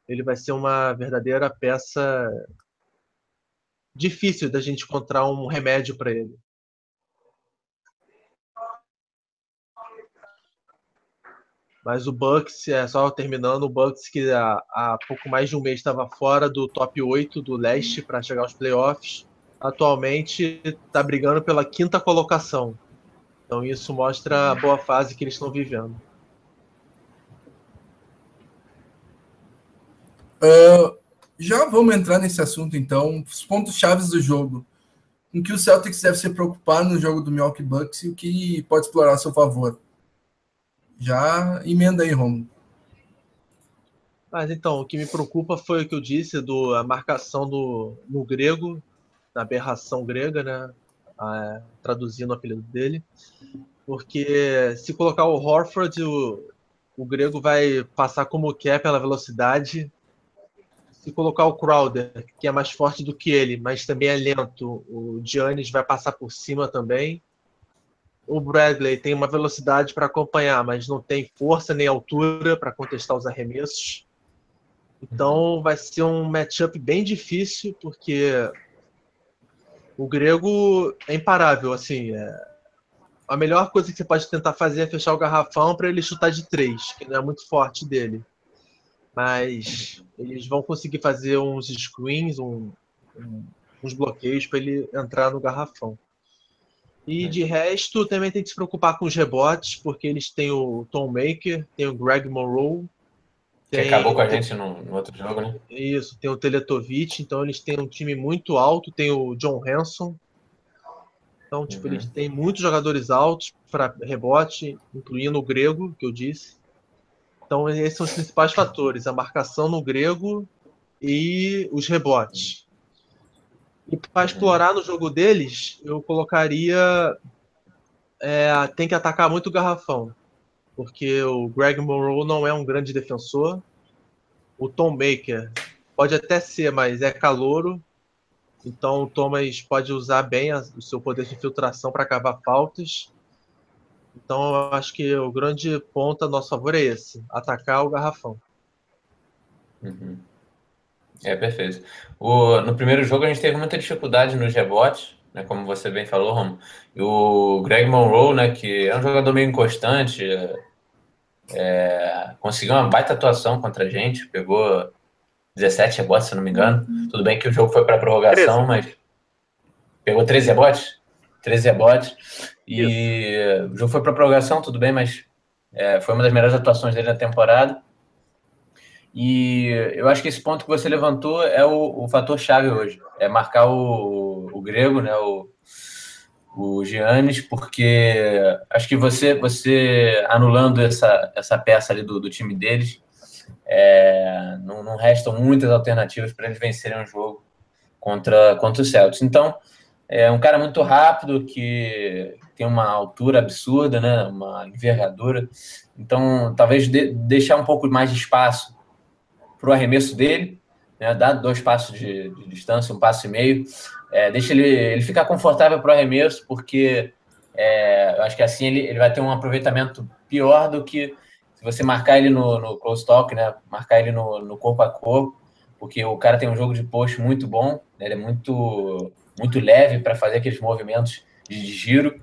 Speaker 2: ele vai ser uma verdadeira peça difícil da gente encontrar um remédio para ele. Mas o Bucks, é só terminando, o Bucks que há, há pouco mais de um mês estava fora do top 8 do leste para chegar aos playoffs, atualmente está brigando pela quinta colocação. Então isso mostra a boa fase que eles estão vivendo.
Speaker 1: Uh, já vamos entrar nesse assunto então. Os pontos chaves do jogo. Em que o Celtics deve se preocupar no jogo do Milwaukee Bucks e o que pode explorar a seu favor. Já emenda aí, Romulo.
Speaker 2: Mas então, o que me preocupa foi o que eu disse do a marcação do no grego, na aberração grega, né? Ah, traduzindo o apelido dele. Porque se colocar o Horford, o, o grego vai passar como quer pela velocidade. Se colocar o Crowder, que é mais forte do que ele, mas também é lento, o Giannis vai passar por cima também o Bradley tem uma velocidade para acompanhar, mas não tem força nem altura para contestar os arremessos. Então vai ser um matchup bem difícil, porque o grego é imparável. Assim, é... a melhor coisa que você pode tentar fazer é fechar o garrafão para ele chutar de três, que não é muito forte dele. Mas eles vão conseguir fazer uns screens, um, um, uns bloqueios para ele entrar no garrafão. E de resto, também tem que se preocupar com os rebotes, porque eles têm o Tom Maker, tem o Greg Monroe.
Speaker 3: Tem... Que acabou com a gente no, no, outro jogo, né?
Speaker 2: Isso, tem o Teletovic, então eles têm um time muito alto, tem o John Hanson. Então, tipo, uhum. eles têm muitos jogadores altos para rebote, incluindo o grego, que eu disse. Então, esses são os principais fatores: a marcação no grego e os rebotes. E para explorar no jogo deles, eu colocaria. É, tem que atacar muito o garrafão. Porque o Greg Monroe não é um grande defensor. O Tom Baker pode até ser, mas é calouro. Então o Thomas pode usar bem a, o seu poder de filtração para cavar faltas. Então eu acho que o grande ponto a nosso favor é esse: atacar o garrafão.
Speaker 3: Uhum. É, perfeito. O, no primeiro jogo a gente teve muita dificuldade nos rebotes, né, como você bem falou, Romo. E o Greg Monroe, né, que é um jogador meio inconstante, é, conseguiu uma baita atuação contra a gente, pegou 17 rebotes, se não me engano. Uhum. Tudo bem que o jogo foi para prorrogação, 13. mas pegou 13 rebotes? 13 rebotes. E Isso. o jogo foi para prorrogação, tudo bem, mas é, foi uma das melhores atuações dele na temporada. E eu acho que esse ponto que você levantou é o, o fator chave hoje, é marcar o, o grego, né, o, o Giannis, porque acho que você, você anulando essa, essa peça ali do, do time deles, é, não, não restam muitas alternativas para eles vencerem um jogo contra, contra o Celtics. Então, é um cara muito rápido, que tem uma altura absurda, né, uma envergadura. Então, talvez de, deixar um pouco mais de espaço para o arremesso dele, né, dá dois passos de, de, distância, um passo e meio, é, deixa ele, ele ficar confortável para o arremesso, porque é, eu acho que assim ele, ele vai ter um aproveitamento pior do que se você marcar ele no, no close talk, né, marcar ele no, no corpo a corpo, porque o cara tem um jogo de post muito bom, né, ele é muito, muito leve para fazer aqueles movimentos de giro,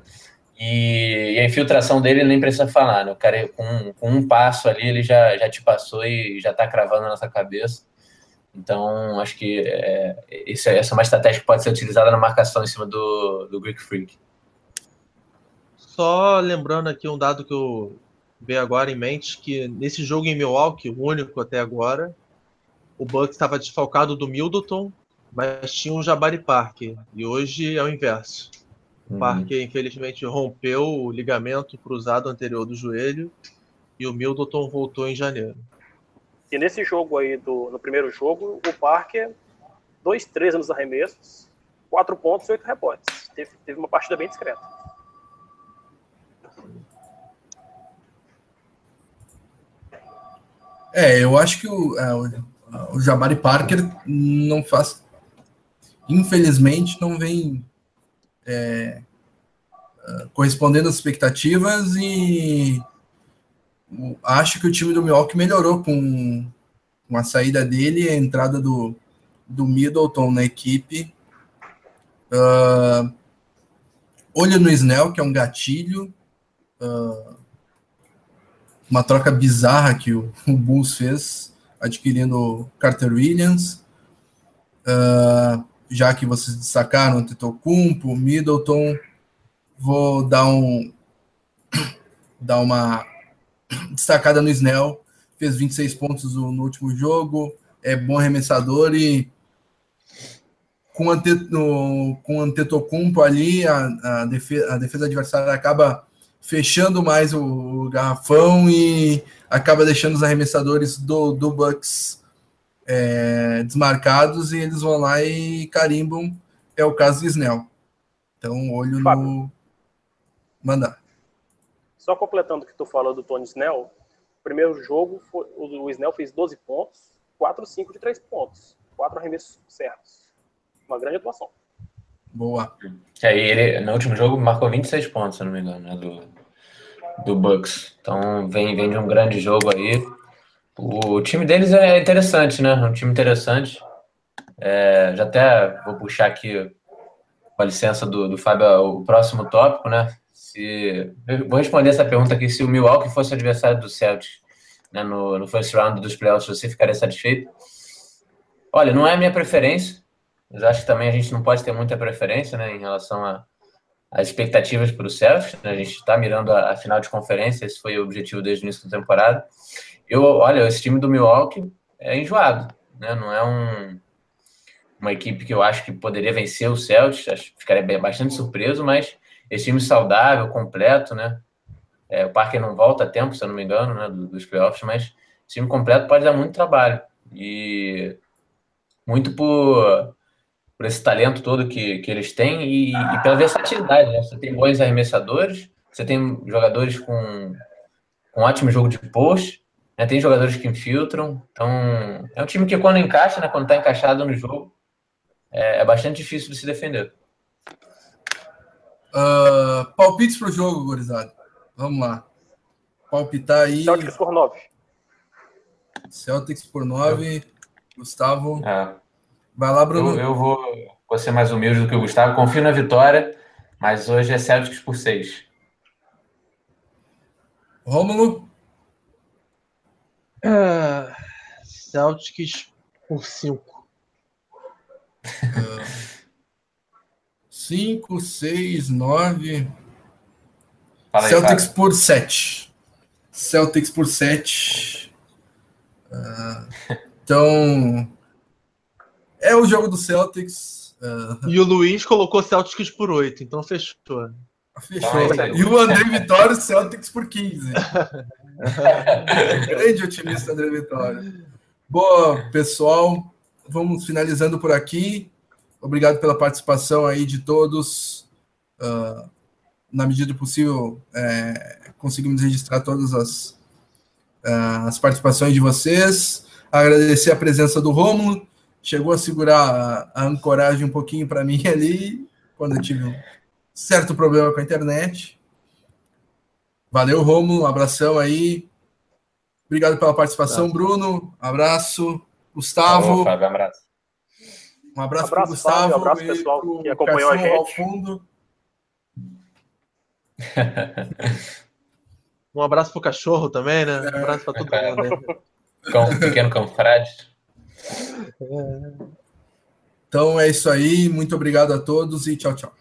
Speaker 3: e, e, a infiltração dele nem precisa falar, né? O cara com, com um passo ali, ele já, já te passou e já está cravando na nossa cabeça. Então, acho que é, essa é uma estratégia que pode ser utilizada na marcação em cima do, do Greek Freak.
Speaker 2: Só lembrando aqui um dado que eu vejo agora em mente, que nesse jogo em Milwaukee, o único até agora, o Bucks estava desfalcado do Middleton, mas tinha um Jabari Parker. E hoje é o inverso. O Parker, infelizmente, rompeu o ligamento cruzado anterior do joelho e o Middleton voltou em janeiro.
Speaker 4: E nesse jogo aí, do, no primeiro jogo, o Parker, dois, três nos arremessos, quatro pontos e oito rebotes. Teve, teve uma partida bem discreta.
Speaker 1: É, eu acho que o, é, o, o Jabari Parker não faz infelizmente, não vem é, correspondendo às expectativas e acho que o time do Milwaukee melhorou com, com a saída dele e a entrada do, do Middleton na equipe. Uh, olho no Snell, que é um gatilho. Uh, uma troca bizarra que o, *laughs* o Bulls fez, adquirindo Carter Williams. Uh, já que vocês destacaram o Tetocumpo, Middleton, vou dar um *coughs* dar uma destacada no Snell, fez 26 pontos no, último jogo, é bom arremessador e com, ante, com Antetokounmpo ali, a, a, defesa, a defesa adversária acaba fechando mais o, o, garrafão e acaba deixando os arremessadores do, do Bucks é, desmarcados e eles vão lá e carimbam. É o caso do Snell. Então, olho Fábio. no. Mandar.
Speaker 4: Só completando o que tu falou do Tony Snell, o primeiro jogo, foi, o Snell fez 12 pontos, 4, 5 de 3 pontos, 4 arremessos certos. Uma grande atuação.
Speaker 1: Boa.
Speaker 3: É, ele, no último jogo, marcou 26 pontos, se não me engano, né, do, do Bucks. Então, vem, vem de um grande jogo aí. O time deles é interessante, né? Um time interessante. É, já até vou puxar aqui, com a licença do, do Fábio, o próximo tópico, né? Se, vou responder essa pergunta aqui: se o Milwaukee fosse adversário do Celtics né, no, no first round dos playoffs, você ficaria satisfeito? Olha, não é a minha preferência, mas acho que também a gente não pode ter muita preferência né, em relação às expectativas para o Celtics. Né? A gente está mirando a, a, final de conferência, esse foi o objetivo desde o início da temporada. Eu, olha, esse time do Milwaukee é enjoado, né? não é um, uma equipe que eu acho que poderia vencer o Celtics, acho, ficaria bastante surpreso, mas esse time saudável, completo, né? É, o Parker não volta a tempo, se eu não me engano, né, dos playoffs, mas time completo pode dar muito trabalho. E muito por, por esse talento todo que, que eles têm e, e pela versatilidade. Né? Você tem bons arremessadores, você tem jogadores com, com ótimo jogo de post, né? tem jogadores que infiltram. Então, é um time que quando encaixa, né, quando está encaixado no jogo, é, é bastante difícil de se defender.
Speaker 1: Uh, palpites para o jogo, gurizada. Vamos lá. Palpitar aí.
Speaker 4: Celtics por 9.
Speaker 1: Celtics por 9. Gustavo.
Speaker 3: É.
Speaker 1: Vai lá, Bruno.
Speaker 3: Eu, eu vou, vou ser mais humilde do que o Gustavo. Confio na vitória, mas hoje é Celtics por 6.
Speaker 1: Rômulo.
Speaker 2: Uh, Celtics por 5.
Speaker 1: Uh, 5, 6, 9. Celtics cara. por 7. Celtics por 7. Uh, então. É o jogo do Celtics.
Speaker 2: Uh, e o Luiz colocou Celtics por 8, então fechou.
Speaker 1: Fechou. Ah, e o André Vitória, Celtics por 15. *laughs* *laughs* Grande otimista, André Vitória. Boa, pessoal. Vamos finalizando por aqui. Obrigado pela participação aí de todos. Uh, na medida do possível, é, conseguimos registrar todas as, uh, as participações de vocês. Agradecer a presença do Rômulo. Chegou a segurar a, a ancoragem um pouquinho para mim ali, quando eu tive um certo problema com a internet. Valeu, Rômulo. Um abração aí. Obrigado pela participação, tá. Bruno. Abraço. Gustavo. Falou,
Speaker 3: Fábio, um abraço.
Speaker 1: Um abraço, para o Gustavo. Fábio,
Speaker 4: um abraço, pessoal, que acompanhou a gente. Ao fundo. *laughs*
Speaker 2: um abraço pro cachorro também, né? Um abraço para todo mundo. *laughs*
Speaker 3: Cão, pequeno cão Fred.
Speaker 1: Então é isso aí. Muito obrigado a todos e tchau, tchau.